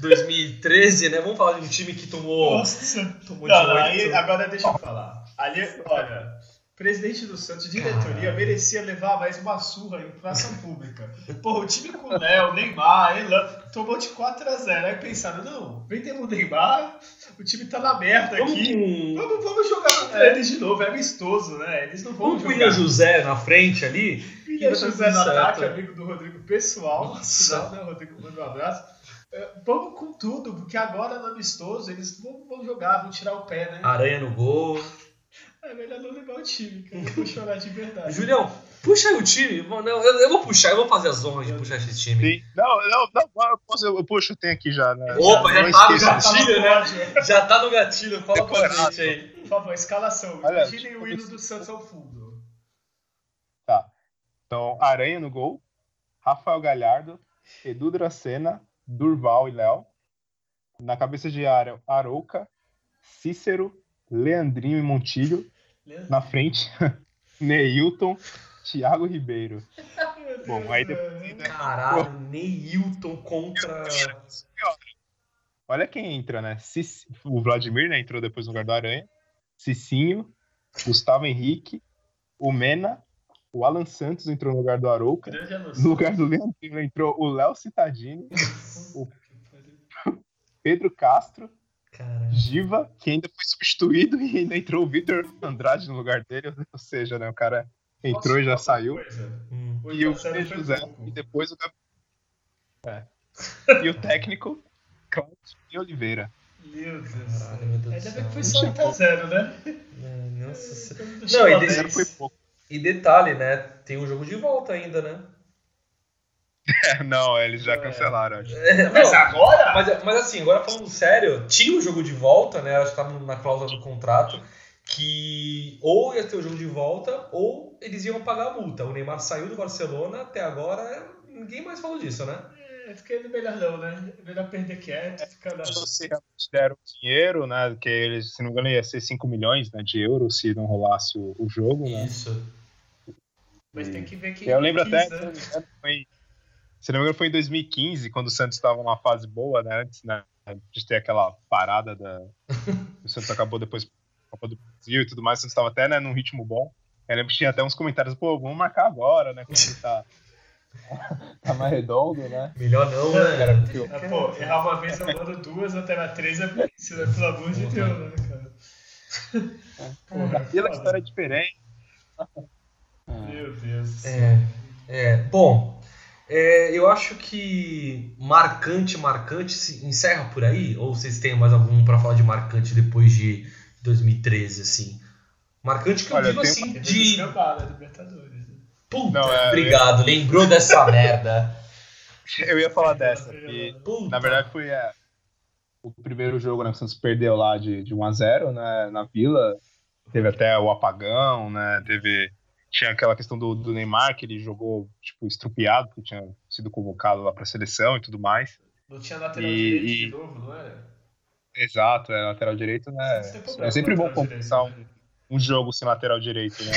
2013, né? Vamos falar de um time que tomou, Nossa. tomou Não, de não, aí, agora deixa eu falar. Ali, olha, presidente do Santos, diretoria, merecia levar mais uma surra em praça pública. Porra, o time com o Léo, Neymar, Elan, tomou de 4x0. Aí pensaram, não, vendemos o Neymar, o time tá na merda Vamos aqui. com, Vamos, vamos jogar contra eles de novo, é amistoso, né? Eles não vão vamos com o jogar. William José na frente ali. William José no ataque, amigo do Rodrigo pessoal. Nossa. Né? Rodrigo, manda um abraço. É, Vamos com tudo, porque agora no amistoso eles vão, vão jogar, vão tirar o pé, né? Aranha no gol. É melhor não levar o time, cara. Eu vou chorar de verdade. Julião, puxa aí o time. Não, eu, eu vou puxar, eu vou fazer as honras de puxar esse time. Sim. Não, não, não, eu, posso, eu puxo, tenho aqui já, né? Opa, já tá. Já tá no gatilho, né? Já tá no gatilho, fala pra Decorado. gente aí. Por favor, escalação. Olha, Imaginem o hino do Santos ao fundo. Tá. Então, Aranha no gol, Rafael Galhardo, Edu Dracena, Durval e Léo. Na cabeça de área, Arouca, Cícero, Leandrinho e Montilho. Na frente, Neilton, Thiago Ribeiro. Bom, aí depois. Caralho, Neilton contra. Olha quem entra, né? Cic- O Vladimir, né? Entrou depois no lugar do Aranha. Cicinho, Gustavo Henrique, o Mena, o Alan Santos entrou no lugar do Arouca. No lugar do Leandrinho entrou o Léo Cittadini, Pedro Castro, Caralho. Giva, que ainda foi substituído e ainda entrou o Vitor Andrade no lugar dele. Ou seja, né? O cara entrou e já saiu. Hum. E o José, e depois o Gabriel. É. E o técnico, Cláudio Oliveira. Meu Deus. do Caralho, céu. meu Deus do Ainda bem que foi só 8x0, né? É, Nossa senhora. Não, e e Zero foi pouco. E detalhe, né? Tem um jogo de volta ainda, né? É, não, eles já É. cancelaram. acho. Mas Não, agora? Mas, mas assim, agora falando sério, tinha o jogo de volta, né? Acho que tava na cláusula do contrato, que ou ia ter o jogo de volta, ou eles iam pagar a multa. O Neymar saiu do Barcelona, até agora ninguém mais falou disso, né? É, fiquei melhor não, né? Melhor perder quieto, ficar na... Se realmente deram dinheiro, né? Que eles, se não me engano, ia ser 5 milhões né, de euros se não rolasse o, o jogo, né? Isso. Mas tem que ver quem Eu lembro quis, até, né? se não me engano, foi, se não me engano, foi em 2015, quando o Santos estava numa fase boa, né? Antes né, de ter aquela parada da. o Santos acabou depois com a Copa do Brasil e tudo mais, o Santos estava até né, num ritmo bom. Eu lembro que tinha até uns comentários, pô, vamos marcar agora, né? Quando ele tá, tá mais redondo, né? Melhor não, né? Cara, porque Ah, pô, errar uma vez rolando duas, até na três é isso, né? Pelo amor de Deus, né, cara? Porra, Aquela foda. história é diferente. Meu Deus. É, é, bom, é, eu acho que marcante, marcante se encerra por aí? Ou vocês têm mais algum pra falar de marcante depois de 2013, assim? Marcante que eu Olha, digo assim, Teve de. Libertadores. né? Puta, Não, é- obrigado, lembrou dessa merda. Eu ia falar dessa, que Puta. Na verdade, foi é, o primeiro jogo, né? Que o Santos perdeu lá de, de 1x0, né? Na Vila. Teve até o apagão, né? Teve. Tinha aquela questão do, do Neymar, que ele jogou, tipo, estrupiado, porque tinha sido convocado lá pra seleção e tudo mais. Não tinha lateral E- direito e- de novo, não era? Exato, é lateral direito, né? É sempre bom começar direito, né? um, um jogo sem lateral direito, né?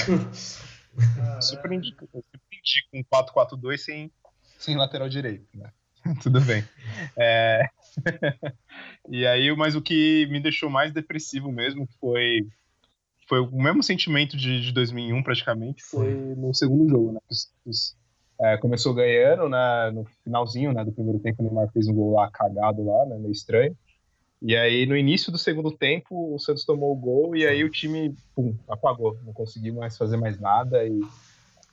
Super indico um 4-4-2 sem, sem lateral direito, né? Tudo bem. É, e aí, mas o que me deixou mais depressivo mesmo foi foi o mesmo sentimento de, de 2001 praticamente foi no segundo jogo, né? Os- os- é, começou ganhando, né? No finalzinho, né? Do primeiro tempo, o Neymar fez um gol lá cagado lá, né? Meio estranho. E aí, no início do segundo tempo, o Santos tomou o gol e aí o time, pum, apagou. Não conseguiu mais fazer mais nada. E,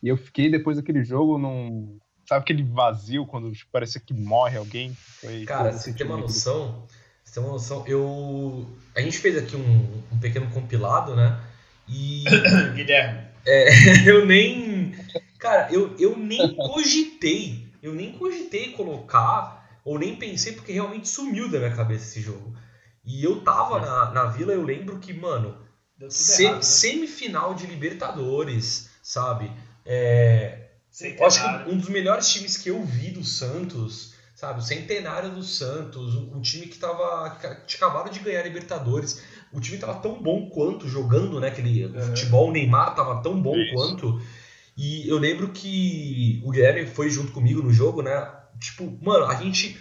e eu fiquei, depois daquele jogo, num, Sabe aquele vazio quando tipo, parece que morre alguém? Foi Cara, você tem uma noção. Você tem uma noção. Eu. A gente fez aqui um, um pequeno compilado, né? E Guilherme. eu nem. Cara, eu, eu nem cogitei. Eu nem cogitei colocar, ou nem pensei, porque realmente sumiu da minha cabeça esse jogo. E eu tava na, na vila, eu lembro que, mano, se- errado, né? semifinal de Libertadores, sabe? É, eu acho que um dos melhores times que eu vi do Santos, sabe? O centenário do Santos, o, o time que tava. que acabado de ganhar Libertadores. O time tava tão bom quanto jogando, né? Aquele Uhum. futebol, o Neymar tava tão bom Isso. quanto. E eu lembro que o Guilherme foi junto comigo no jogo, né? Tipo, mano, a gente.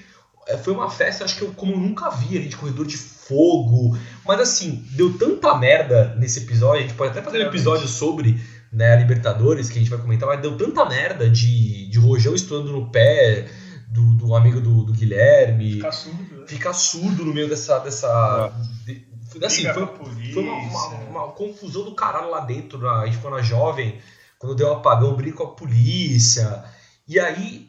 é, Foi uma festa, acho que eu como eu nunca vi ali, de corredor de fogo. Mas assim, deu tanta merda nesse episódio, a gente pode até fazer um episódio sobre né, a Libertadores, que a gente vai comentar, mas deu tanta merda de, de rojão estourando no pé do, do amigo do, do Guilherme, Ficar surdo, né? ficar surdo no meio dessa. dessa de- assim, foi, foi uma, uma- uma confusão do caralho lá dentro. na- a gente ficou na jovem, quando deu um apagão, briga com a polícia. E aí,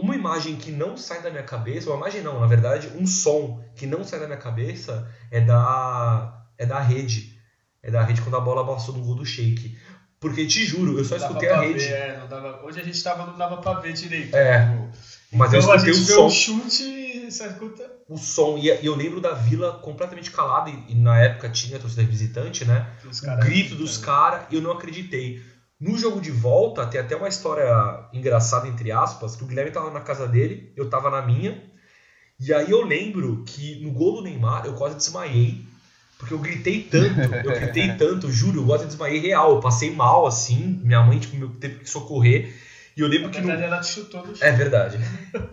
uma imagem que não sai da minha cabeça, uma imagem não, na verdade, um som que não sai da minha cabeça é da. é da rede. É da rede quando a bola passou no gol do shake. Porque te juro, eu só escutei a rede. ver, é, não dava- Onde a gente tava não dava pra ver direito. É. né, o- Mas eu então a escutei o gente vê som. um chute e você escuta. o som. E eu lembro da vila completamente calada, e, na época tinha a torcida visitante, né? O grito dos caras, e eu não acreditei. No jogo de volta, tem até uma história engraçada, entre aspas, que o Guilherme tava na casa dele, eu tava na minha. E aí eu lembro que no gol do Neymar eu quase desmaiei. Porque eu gritei tanto, eu gritei tanto, juro, eu quase desmaiei real. Eu passei mal, assim, minha mãe tipo, me- teve que socorrer. E eu lembro Na que no, verdade, ela te chutou no chão. é verdade.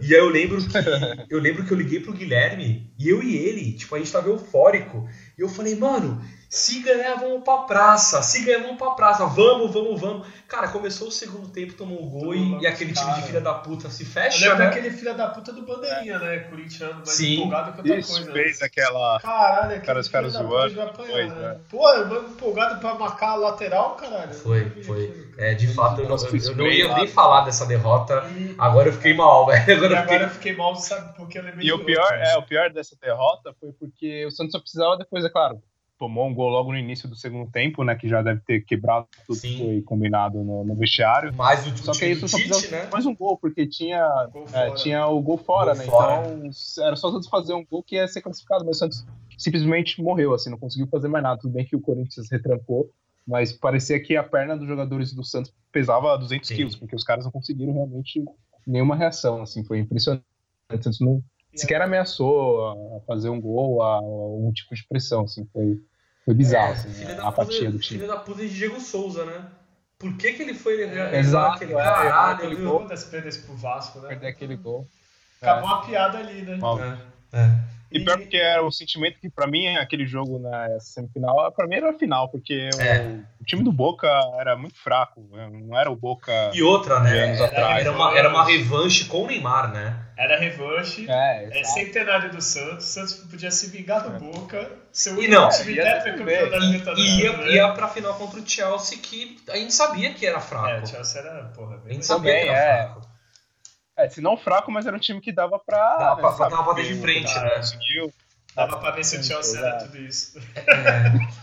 E aí eu lembro que eu lembro que eu liguei pro Guilherme e eu e ele, tipo, a gente tava eufórico. E eu falei, mano, se ganhar, vamos pra praça. Se ganhar, vamos pra praça. Vamos, vamos, vamos. Cara, começou o segundo tempo, tomou o gol Tomou e, e aquele os time de filha da puta se Eu fecha, lembro né? daquele filho da puta do Bandeirinha, né? Corintiano, mais Sim. empolgado que outra Isso, coisa. né? fez aquela. Caralho, aquele Cara, os caras zoando, apanhar, pois, né? é. Pô, eu empolgado pra marcar a lateral, caralho. Foi, Eu foi. cara. É, de fato, eu não, eu, eu não ia nem falar dessa derrota. E, Agora eu fiquei mal, velho. e Agora eu agora fiquei. eu fiquei mal, sabe? Porque eu lembrei E o pior, outro. é, o pior dessa derrota foi porque o Santos só precisava depois, é claro, tomou um gol logo no início do segundo tempo, né? Que já deve ter quebrado tudo Sim. que foi combinado no, no vestiário. Mais o Só que isso só precisava né? mais um gol, porque tinha, Gol é, tinha o gol fora, Gol né? fora. Então era só fazer um gol que ia ser classificado, mas o Santos simplesmente morreu, assim, não conseguiu fazer mais nada. Tudo bem que o Corinthians retrancou, mas parecia que a perna dos jogadores do Santos pesava 200 Sim. quilos, porque os caras não conseguiram realmente nenhuma reação, assim, foi impressionante. O Santos não sequer ameaçou a fazer um gol, a, a um tipo de pressão, assim, foi, foi bizarro, É, assim, filha a da apatia puta, do time. filha da puta de Diego Souza, né? Por que, que ele foi realizar Exato, aquele é, caralho, aquele viu? gol. Todas as perdas pro Vasco, né? Perder aquele gol. Acabou uma piada ali, né? Mal. É, é. E pior porque era o sentimento que, pra mim, aquele jogo na semifinal, pra mim era a final, porque o- É. o, time do Boca era muito fraco, né? não era o Boca. E outra, né? anos Era, atrás. era uma, era uma revanche com o Neymar, né? Era revanche. É, É centenário do Santos. O Santos podia se vingar do Boca. Seu E único não. time Ia tetracampeão da E, Libertadores. e ia, né? ia pra final contra o Chelsea, que a gente sabia que era É, fraco. o Chelsea era, porra, a bem gente sabia que era é. fraco. É, se não fraco, mas era um time que dava pra. Dava pra- né, dar uma bater de frente, né? Conseguiu. Dava pra ver se o Chelsea era tudo isso. É,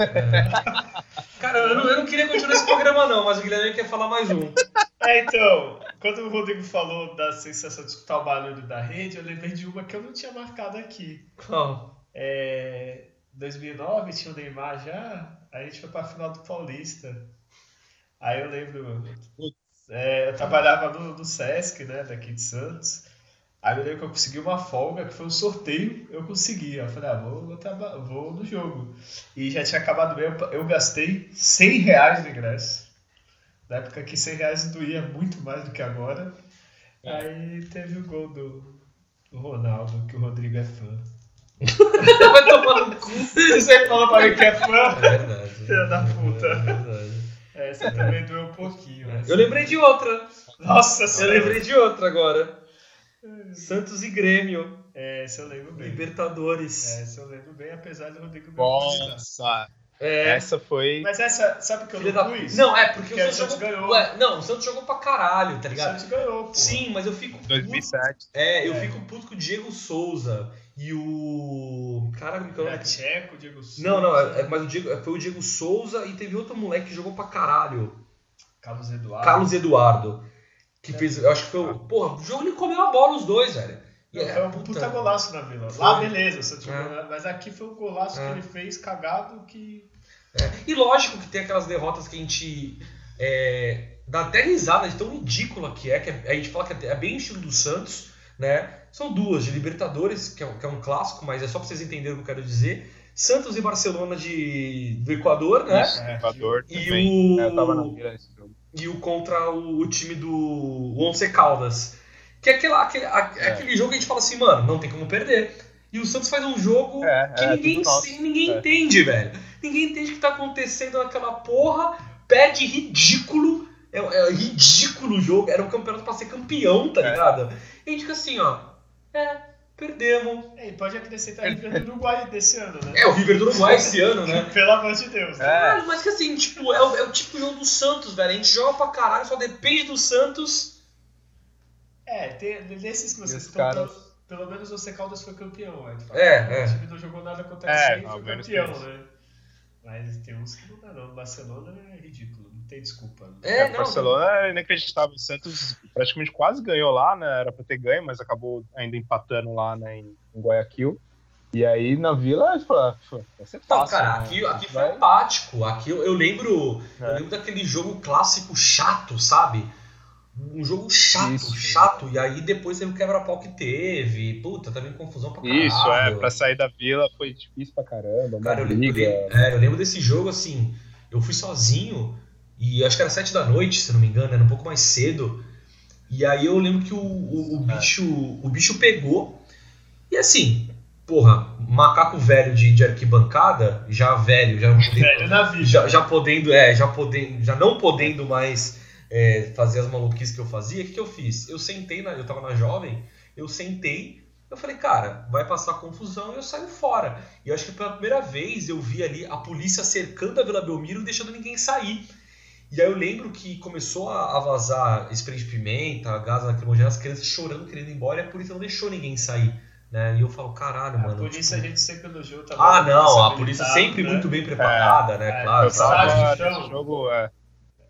é. Cara, eu não, eu não queria continuar esse programa, não, mas o Guilherme quer falar mais um. É, então, quando o Rodrigo falou da sensação de escutar o barulho da rede, eu lembrei de uma que eu não tinha marcado aqui. Qual? É, 2009 tinha o Neymar já, aí a gente foi pra final do Paulista. Aí eu lembro, é, eu trabalhava no, no Sesc, né, daqui de Santos. Aí eu lembro que eu consegui uma folga, que foi um sorteio, eu consegui. Eu falei, ah, vou, vou, vou no jogo. E já tinha acabado mesmo, eu gastei 100 reais no ingresso. Na época que 100 reais doía muito mais do que agora. Aí teve o gol do, do Ronaldo, que o Rodrigo é fã. Vai tomar no cu. Você falou pra mim que é fã? É verdade. Filha da puta. É verdade. Essa também doeu um pouquinho. né? Eu lembrei de outra. Nossa Eu senhora. lembrei de outra agora. Santos e É, É, esse eu lembro bem. Libertadores. É, esse eu lembro bem, apesar do Rodrigo. Nossa, É. Essa foi. Mas essa, sabe que eu Filha não da... pus? Não, é porque Porque o o Santos Santos jogou. ganhou. Ué, não, o Santos jogou pra caralho, tá O ligado? Santos ganhou, pô. Sim, mas eu fico. puto- 2007. É, eu É. fico puto com o Diego Souza e o. Caraca, que é o Tcheco, Diego Souza. Não, não, é- é- mas o Diego, foi o Diego Souza e teve outro moleque que jogou pra caralho. Carlos Eduardo. Carlos Eduardo. Que É. fez. Eu acho que foi o. Porra, o jogo ele comeu a bola os dois, velho. Não, é, foi um puta, golaço na Vila. Foi. Lá, beleza, o Santos É. mas aqui foi um golaço É. que ele fez cagado que. E lógico que tem aquelas derrotas que a gente é, dá até risada de tão ridícula que é, que a gente fala que é bem estilo do Santos, né? São duas, de Libertadores, que é, um- que é um clássico, mas é só pra vocês entenderem o que eu quero dizer. Santos e Barcelona de, do Equador, né? Isso, Equador E também. o- É, eu tava na mira nesse jogo. E o contra o, o time do Once Caldas. Que é aquela, aquele, a- É. aquele jogo que a gente fala assim, mano, não tem como perder. E o Santos faz um jogo É, que é, ninguém, nosso. ninguém É. entende, velho. Ninguém entende o que tá acontecendo naquela porra. Perde ridículo. É, é ridículo o jogo. Era um campeonato pra ser campeão, tá É. ligado? E a gente fica assim, ó. É, perdemos. É, e pode acrescentar a River do Uruguai desse ano, né? É, o River do Uruguai esse ano, né? Pelo amor de Deus. né? É. Mas que assim, tipo, é o, é o tipo de jogo do Santos, velho. A gente joga pra caralho, só depende do Santos. É, tem, desses que vocês estão. caras- Pelo, pelo menos o Caldas foi campeão. Fala, É, "Ah, é. O time não jogou nada contra É, ao foi campeão, né? Mas tem uns que não dá, não. O Barcelona é ridículo, tem desculpa. né? É, É, o não. Barcelona é inacreditável. O Santos praticamente quase ganhou lá, né? Era pra ter ganho, mas acabou ainda empatando lá né, em, em Guayaquil. E aí na vila, fala, vai ser Não, fácil. cara, né? aqui, aqui foi empático. Aqui eu, eu lembro. Eu É. lembro daquele jogo clássico chato, sabe? Um jogo chato, Isso. chato. E aí depois teve o quebra-pau que teve. Puta, também confusão pra caralho. Isso, é, pra sair da vila foi difícil pra caramba, Cara, eu lembro, eu lembro- é, eu lembro desse jogo assim. Eu fui sozinho e acho que era sete da noite, se não me engano, era um pouco mais cedo. E aí eu lembro que o, o, o É. bicho o bicho pegou. E assim, porra, macaco velho de, de arquibancada, já velho, já Velho na vida. já, já podendo, é, já podendo, já não podendo mais é, fazer as maluquices que eu fazia, o que, que eu fiz? Eu sentei, na, eu tava na jovem, eu sentei, eu falei, cara, vai passar confusão e eu saio fora. E eu acho que pela primeira vez eu vi ali a polícia cercando a Vila Belmiro e deixando ninguém sair. E aí eu lembro que começou a a vazar spray de pimenta, gás lacrimogêneo, as crianças chorando, querendo ir embora, e a polícia não deixou ninguém sair. Né? E eu falo, caralho, A mano. polícia tipo, a gente sempre elogiou também. Ah, não, a polícia militar, sempre né? muito bem preparada, né? É, claro. Eu sabe? tava nesse jogo, é,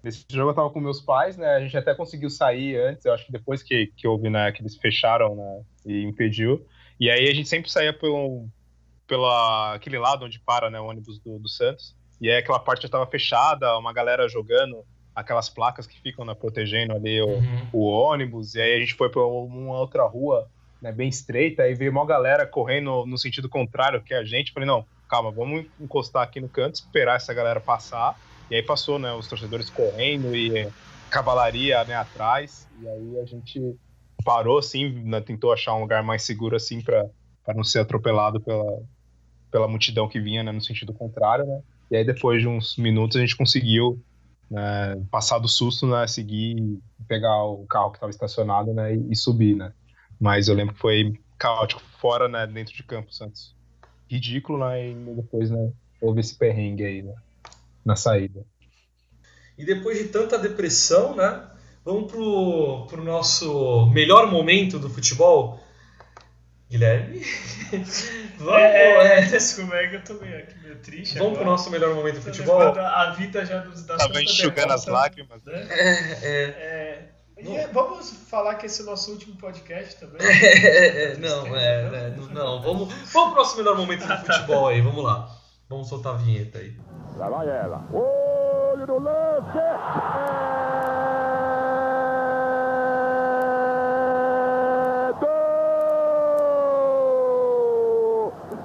nesse jogo eu tava com meus pais, né? A gente até conseguiu sair antes, eu acho que depois que, que houve, né, que eles fecharam, né? E impediu. E aí a gente sempre saía pelo, pela aquele lado onde para, né, o ônibus do, do Santos. E aí aquela parte já tava fechada, uma galera jogando aquelas placas que ficam né, protegendo ali o, Uhum. o ônibus, e aí a gente foi pra uma outra rua, né, bem estreita, aí veio uma galera correndo no sentido contrário que a gente. Falei, não, calma, vamos encostar aqui no canto, esperar essa galera passar. E aí passou, né, os torcedores correndo e cavalaria, né, atrás. E aí a gente parou, assim, né, tentou achar um lugar mais seguro, assim, para não ser atropelado pela, pela multidão que vinha, né, no sentido contrário, né. E aí depois de uns minutos a gente conseguiu né, passar do susto, né, seguir, pegar o carro que estava estacionado, né, e, e subir, né. Mas eu lembro que foi caótico fora, né, dentro de campo, Santos. Ridículo, né, e depois, né, houve esse perrengue aí, né, na saída. E depois de tanta depressão, né? Vamos pro, pro nosso melhor momento do futebol. Guilherme? vamos, É, é, é, desculpa, é que eu tô meio, aqui meio triste vamos pro agora. nosso melhor momento do futebol? A vida já nos dá Tava enxugando as lágrimas. né? É, é, É, e vamos falar que esse é o nosso último podcast também. é, é, não, é, é, não, não, vamos, vamos pro nosso melhor momento do futebol aí, vamos lá. Vamos soltar a vinheta aí. Lá vai ela. Olho no lance. É do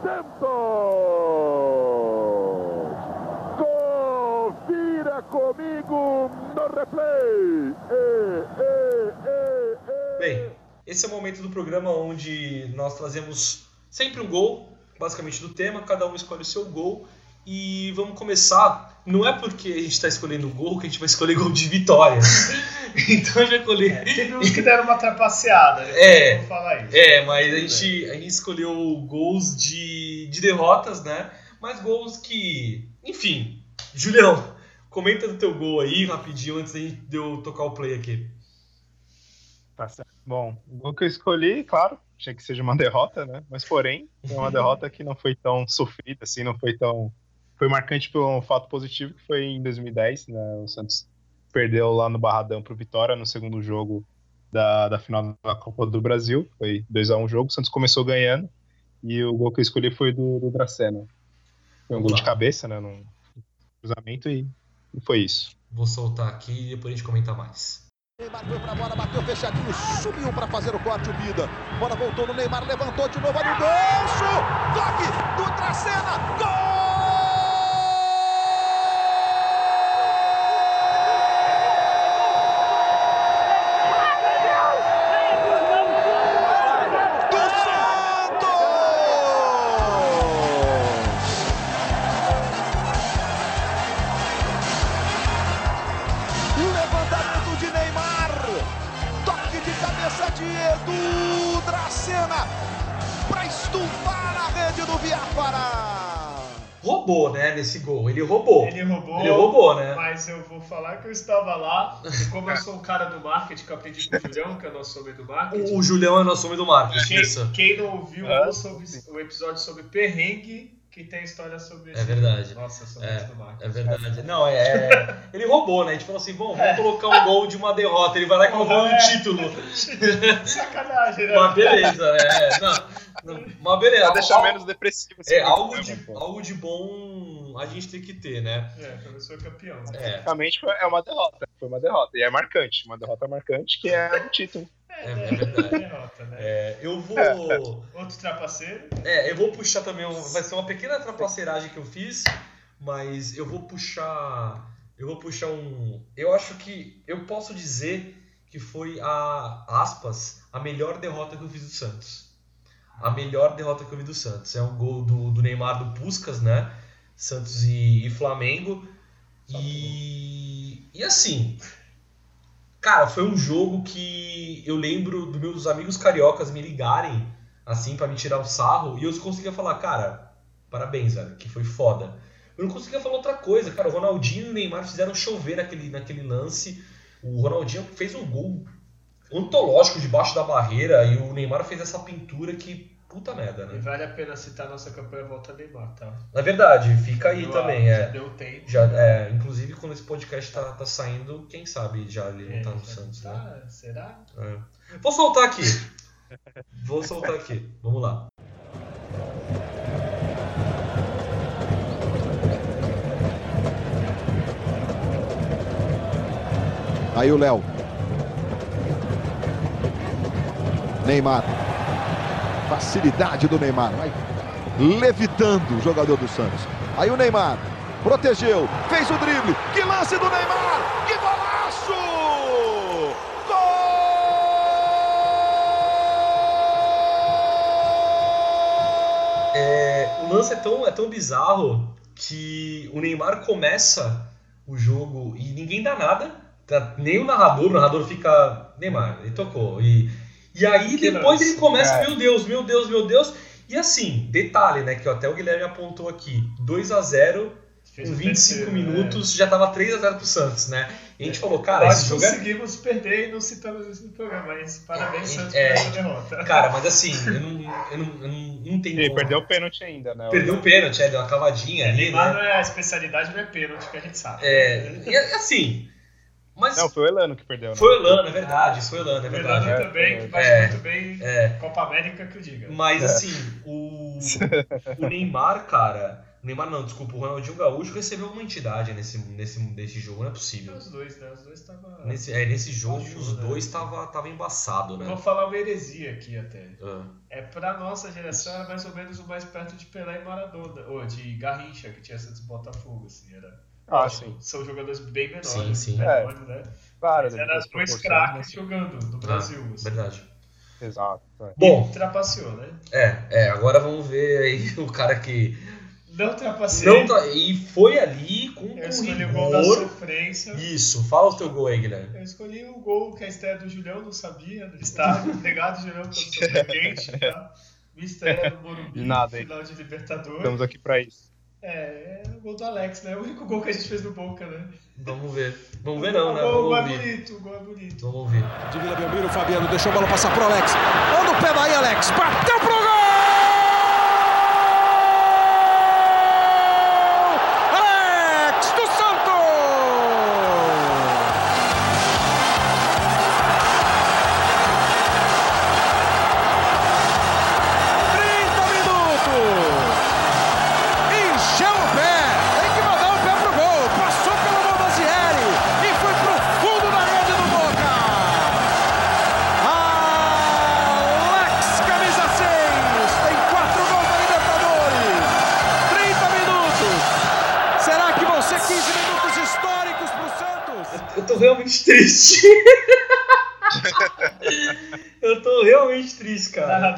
Santos. Confira comigo no replay. É, é, é, é. Bem, esse é o momento do programa onde nós trazemos sempre um gol, basicamente do tema, cada um escolhe o seu gol. E vamos começar. Não é porque a gente está escolhendo o gol que a gente vai escolher gol de vitória. então eu já escolhi. É, teve uns que deram uma trapaceada, né? É. Falar isso. É, mas a gente, a gente escolheu gols de, de derrotas, né? Mas gols que. Enfim. Julião, comenta do teu gol aí rapidinho antes de eu tocar o play aqui. Tá certo. Bom, o gol que eu escolhi, claro, tinha que seja uma derrota, né? Mas porém, foi uma derrota que não foi tão sofrida, assim, não foi tão. Foi marcante por um fato positivo que foi em 2010, né? O Santos perdeu lá no Barradão pro Vitória no segundo jogo da, da final da Copa do Brasil. Foi 2x1 o jogo, o Santos começou ganhando e o gol que eu escolhi foi do, do Dracena. Foi um gol de cabeça, né? Num cruzamento e, e foi isso. Vou soltar aqui e depois a gente comenta mais. Neymar foi pra bola, bateu fechadinho, subiu para fazer o corte, o Bida. Bola voltou no Neymar, levantou de novo, olha o gancho! Toque do Dracena, gol! Ele roubou. Ele roubou, né? mas eu vou falar que eu estava lá. E como eu sou um cara do marketing, que eu aprendi com o Julião, que é o nosso homem do marketing. O, o Julião é nosso homem do marketing. Quem, Isso. quem não ouviu Ah, o sobre- o episódio sobre perrengue, que tem história sobre É verdade. Nossa, sou É, do marketing. É verdade. Não, é, é- Ele roubou, né? A gente falou assim, bom, vamos colocar um gol de uma derrota. Ele vai lá e colocou um É. título. Sacanagem, né? Mas beleza, é. Não, não, mas beleza. Pra deixar menos depressivo. esse É, programa, algo de, pô. algo de bom a gente tem que ter, né? É, eu sou campeão. né? É, Basicamente foi- é uma derrota. Foi uma derrota. E é marcante. Uma derrota marcante que é o título. é, é verdade. Derrota, né? É, eu vou. Outro trapaceiro. É, eu vou puxar também. vai ser uma pequena trapaceiragem que eu fiz, mas eu vou puxar. Eu vou puxar um. Eu acho que. Eu posso dizer que foi a. aspas, a melhor derrota que eu fiz do Santos. A melhor derrota que eu vi do Santos. É um gol do, do Neymar do Puskas, né? Santos e, e Flamengo. E. E assim. Cara, foi um jogo que eu lembro dos meus amigos cariocas me ligarem assim pra me tirar o sarro e eu conseguia falar, cara, parabéns, velho, que foi foda. Eu não conseguia falar outra coisa, cara. O Ronaldinho e o Neymar fizeram chover naquele, naquele lance. O Ronaldinho fez um gol ontológico debaixo da barreira e o Neymar fez essa pintura que puta merda, E né? vale a pena citar nossa campanha Volta Neymar, tá? Na verdade, fica aí Deu também, a- é. Deu tempo. Já, é, inclusive quando esse podcast tá, tá saindo, quem sabe já ele É, não tá no já Santos, né? tá, Será? É. Vou soltar aqui. Vou soltar aqui. Vamos lá. Aí o Léo. Neymar. Facilidade do Neymar. Vai levitando o jogador do Santos. Aí o Neymar. Protegeu. Fez o drible. Que lance do Neymar. Que golaço! Gol! É, o lance é tão, é tão bizarro que o Neymar começa o jogo e ninguém dá nada. Nem o narrador, o narrador fica. Neymar, ele tocou. E, e aí Que depois lance. ele começa, É. meu Deus, meu Deus, meu Deus. E assim, detalhe, né? Que até o Guilherme apontou aqui: 2 a 0 Fez com o 25 terceiro, minutos, já tava 3 a 0 pro Santos, né? E a gente falou, né? cara, Nós esse jogo é conseguimos perder e não citamos isso no programa, mas parabéns, Santos, É, por essa derrota. Cara, mas assim, eu não, eu não, eu não, não tenho E perdeu o pênalti ainda, né? Perdeu o pênalti, é, deu uma cavadinha ali, Neymar né? não é a especialidade, não é pênalti, que a gente sabe. É, e assim, mas Não, foi o Elano que perdeu, né? foi o Elano, é verdade, foi o Elano, é Verdade verdade. É, também, que bate é, muito bem é. Copa América, que eu diga. Mas assim, o, o Neymar, cara, o Neymar não, desculpa, o Ronaldinho Gaúcho recebeu uma entidade nesse, nesse, nesse jogo, não é possível. Os dois, né? Os dois estavam... Nesse, é, nesse jogo, Ajuda, os né? dois tava, tava embaçado, Vou né? falar uma heresia aqui até. Ah, É pra nossa geração, era mais ou menos o mais perto de Pelé e Maradona. Ou de Garrincha, que tinha Santos e Botafogo, assim. Era... Ah, Lógico, sim. São jogadores bem menores. Sim, sim. menores, né? Claro, Mas devido eram às dois craques né? jogando no Brasil. assim. verdade. Exato. é. Bom, E trapaceou, né? é, é, agora vamos ver aí o cara que Não trapacei. não tá, e foi ali com, Eu escolhi o gol da sofrência. Isso, fala o teu gol aí, Guilherme. Eu escolhi o gol que a estreia do Julião não sabia, do estádio. Obrigado, Julião, pelo seu presente. Tá? Minha estreia no Morumbi, nada, final de Libertadores. Estamos aqui pra isso. É, é o gol do Alex, né? O único gol que a gente fez no Boca, né? Vamos ver. Vamos ver não, né? O gol é bonito, o gol é bonito. Vamos ouvir. De Vila Belmiro, o Fabiano deixou a bola passar pro Alex. Olha o pé daí, Alex. Bateu pro gol!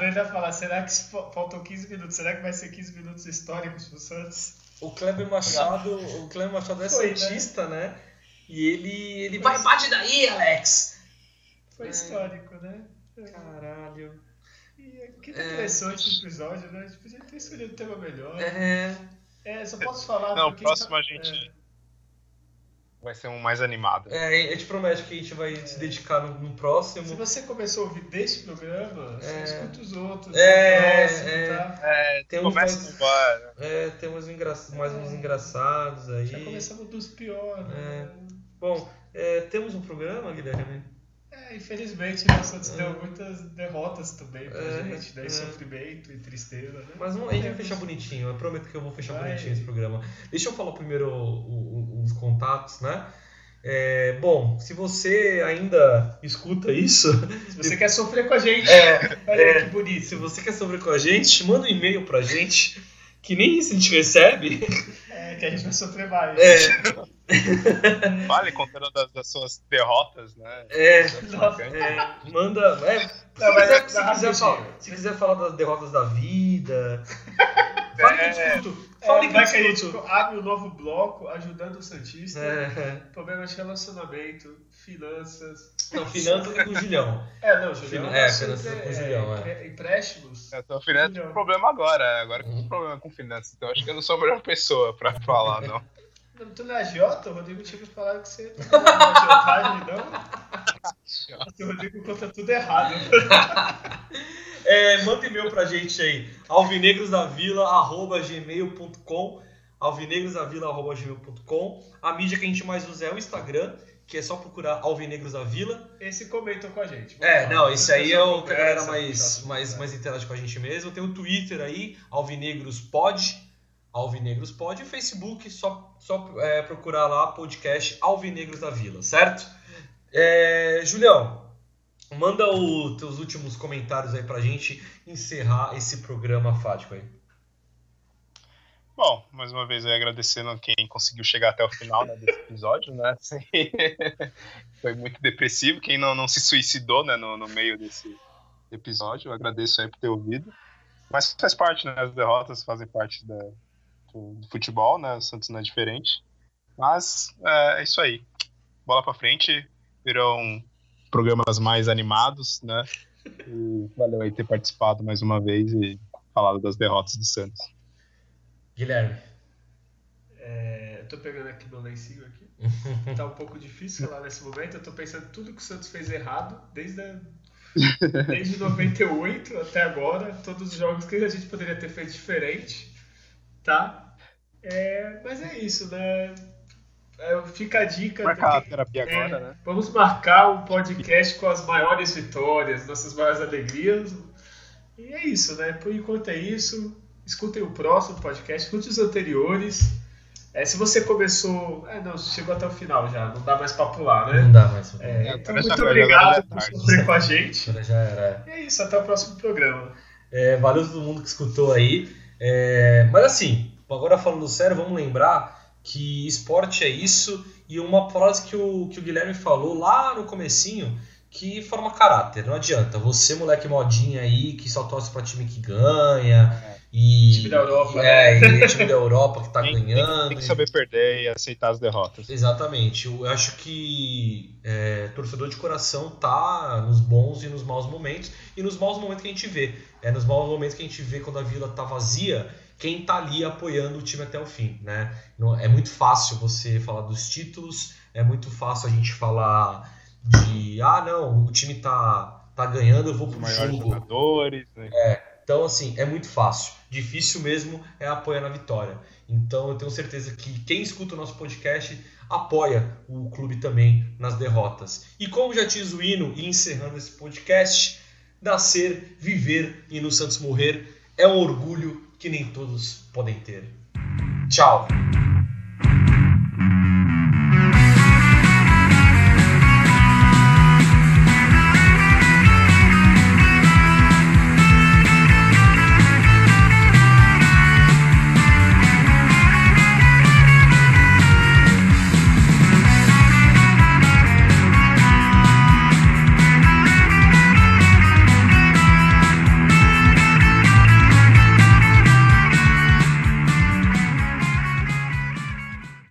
Ainda fala, será que faltam 15 minutos? Será que vai ser 15 minutos históricos pro Santos? O Kleber Machado, o Kleber Machado é Foi, né? santista, né? E ele, ele vai, bate daí, Alex. Foi É. histórico, né? Caralho. E que É. interessante esse episódio, né? A gente podia ter escolhido um tema melhor. É. É, só posso falar. Não, próximo tá- a gente vai ser um mais animado. É, a gente promete que a gente vai se dedicar no, no Se próximo. você começou a ouvir deste programa, você É. escuta os outros. É, o próximo, é. tá? É, Tem uns começa mais- no bar. É, temos engra... mais uns engraçados aí. Já começamos dos piores, né? Bom, é, temos um programa, Guilherme? É, infelizmente, né, o Santos É. deu muitas derrotas também pra É, gente, né? é. Sofrimento e tristeza, né? Mas a gente vai Temos. fechar bonitinho, eu prometo que eu vou fechar Vai. bonitinho esse programa. Deixa eu falar primeiro os contatos, né? É, bom, se você ainda escuta isso, Se você quer sofrer com a gente, é, olha é. que bonito. se você quer sobre com a gente, manda um e-mail pra gente, que nem isso a gente recebe. É, que a gente vai sofrer mais. É, Vale contando das, das suas derrotas, né? é, Nossa. é, manda. É, se, Não, quiser, se, quiser falar, se quiser falar das derrotas da vida, fale que eu É. discuto. É, Fale que eu que a gente discuto. abre um novo bloco ajudando o Santista. É, Problemas de relacionamento, finanças. não, finanças é com o Julião. É, não, Julião. Fin- é, finanças com o Julião, é. empre- Empréstimos. Eu tô finanças com problema agora. Agora Uhum. com problema com finanças. Então acho que eu não sou a melhor pessoa pra falar, não. Tu não é agiota? O Rodrigo tinha me falado que você tá agiotagem, não? O Rodrigo conta tudo errado. É, manda e-mail pra gente aí, alvinegrosdavila.gmail.com alvinegrosdavila.gmail.com A mídia que a gente mais usa é o Instagram, que é só procurar Alvinegros da Vila. Esse comentou com a gente. É, não, esse aí é o que a galera Conversa, mais, mais, conversa. mais interage com a gente mesmo. Tem o Twitter aí, Alvinegros Pod, Alvinegros Pod, e Facebook, só, só é, procurar lá podcast Alvinegros da Vila, certo? É, Julião, manda os teus últimos comentários aí pra gente encerrar esse programa fático aí. Bom, mais uma vez aí agradecendo quem conseguiu chegar até o final né, desse episódio, né? Foi muito depressivo. Quem não, não se suicidou né, no, no meio desse episódio, eu agradeço aí por ter ouvido. Mas faz parte, né? As derrotas fazem parte da, do, futebol, né? O Santos não é diferente. Mas é, é isso aí. Bola pra frente, virão programas mais animados, né? E valeu aí ter participado mais uma vez e falado das derrotas do Santos. Guilherme. É, eu tô pegando aqui meu lencinho aqui. Tá um pouco difícil falar nesse momento. Eu tô pensando em tudo que o Santos fez errado desde, a, desde 98 até agora. Todos os jogos que a gente poderia ter feito diferente. Tá? É, mas é isso, né? É, fica a dica. Marcar a terapia é, agora, né? Vamos marcar um podcast com as maiores vitórias, nossas maiores alegrias. E é isso, né? Por enquanto é isso. Escutem o próximo podcast, escute os anteriores. É, se você começou. É, não, chegou até o final já, não dá mais pra pular, Não né? dá mais. É, É, então, agora já muito obrigado é por sofrer com a gente. Já era. E é isso, até o próximo programa. É, valeu todo mundo que escutou aí. É, mas assim, agora falando sério, vamos lembrar que esporte é isso e uma frase que o, que o Guilherme falou lá no comecinho que forma caráter. Não adianta. Você, moleque modinha aí, que só torce pra time que ganha. E, Time da Europa, É, e time da Europa que tá Tem, tem- ganhando. tem que saber perder e aceitar as derrotas. Exatamente. Eu acho que é, torcedor de coração tá nos bons e nos maus momentos. E nos maus momentos que a gente vê. É nos maus momentos que a gente vê quando a vila tá vazia, quem tá ali apoiando o time até o fim, né? Não- É muito fácil você falar dos títulos, é muito fácil a gente falar de ah não, o time tá, tá ganhando, eu vou Os pro maiores jogo. jogadores, né? Então, assim, é muito fácil. Difícil mesmo é apoiar na vitória. Então, eu tenho certeza que quem escuta o nosso podcast apoia o clube também nas derrotas. E como já diz o hino, e encerrando esse podcast, nascer, viver e no Santos morrer é um orgulho que nem todos podem ter. Tchau!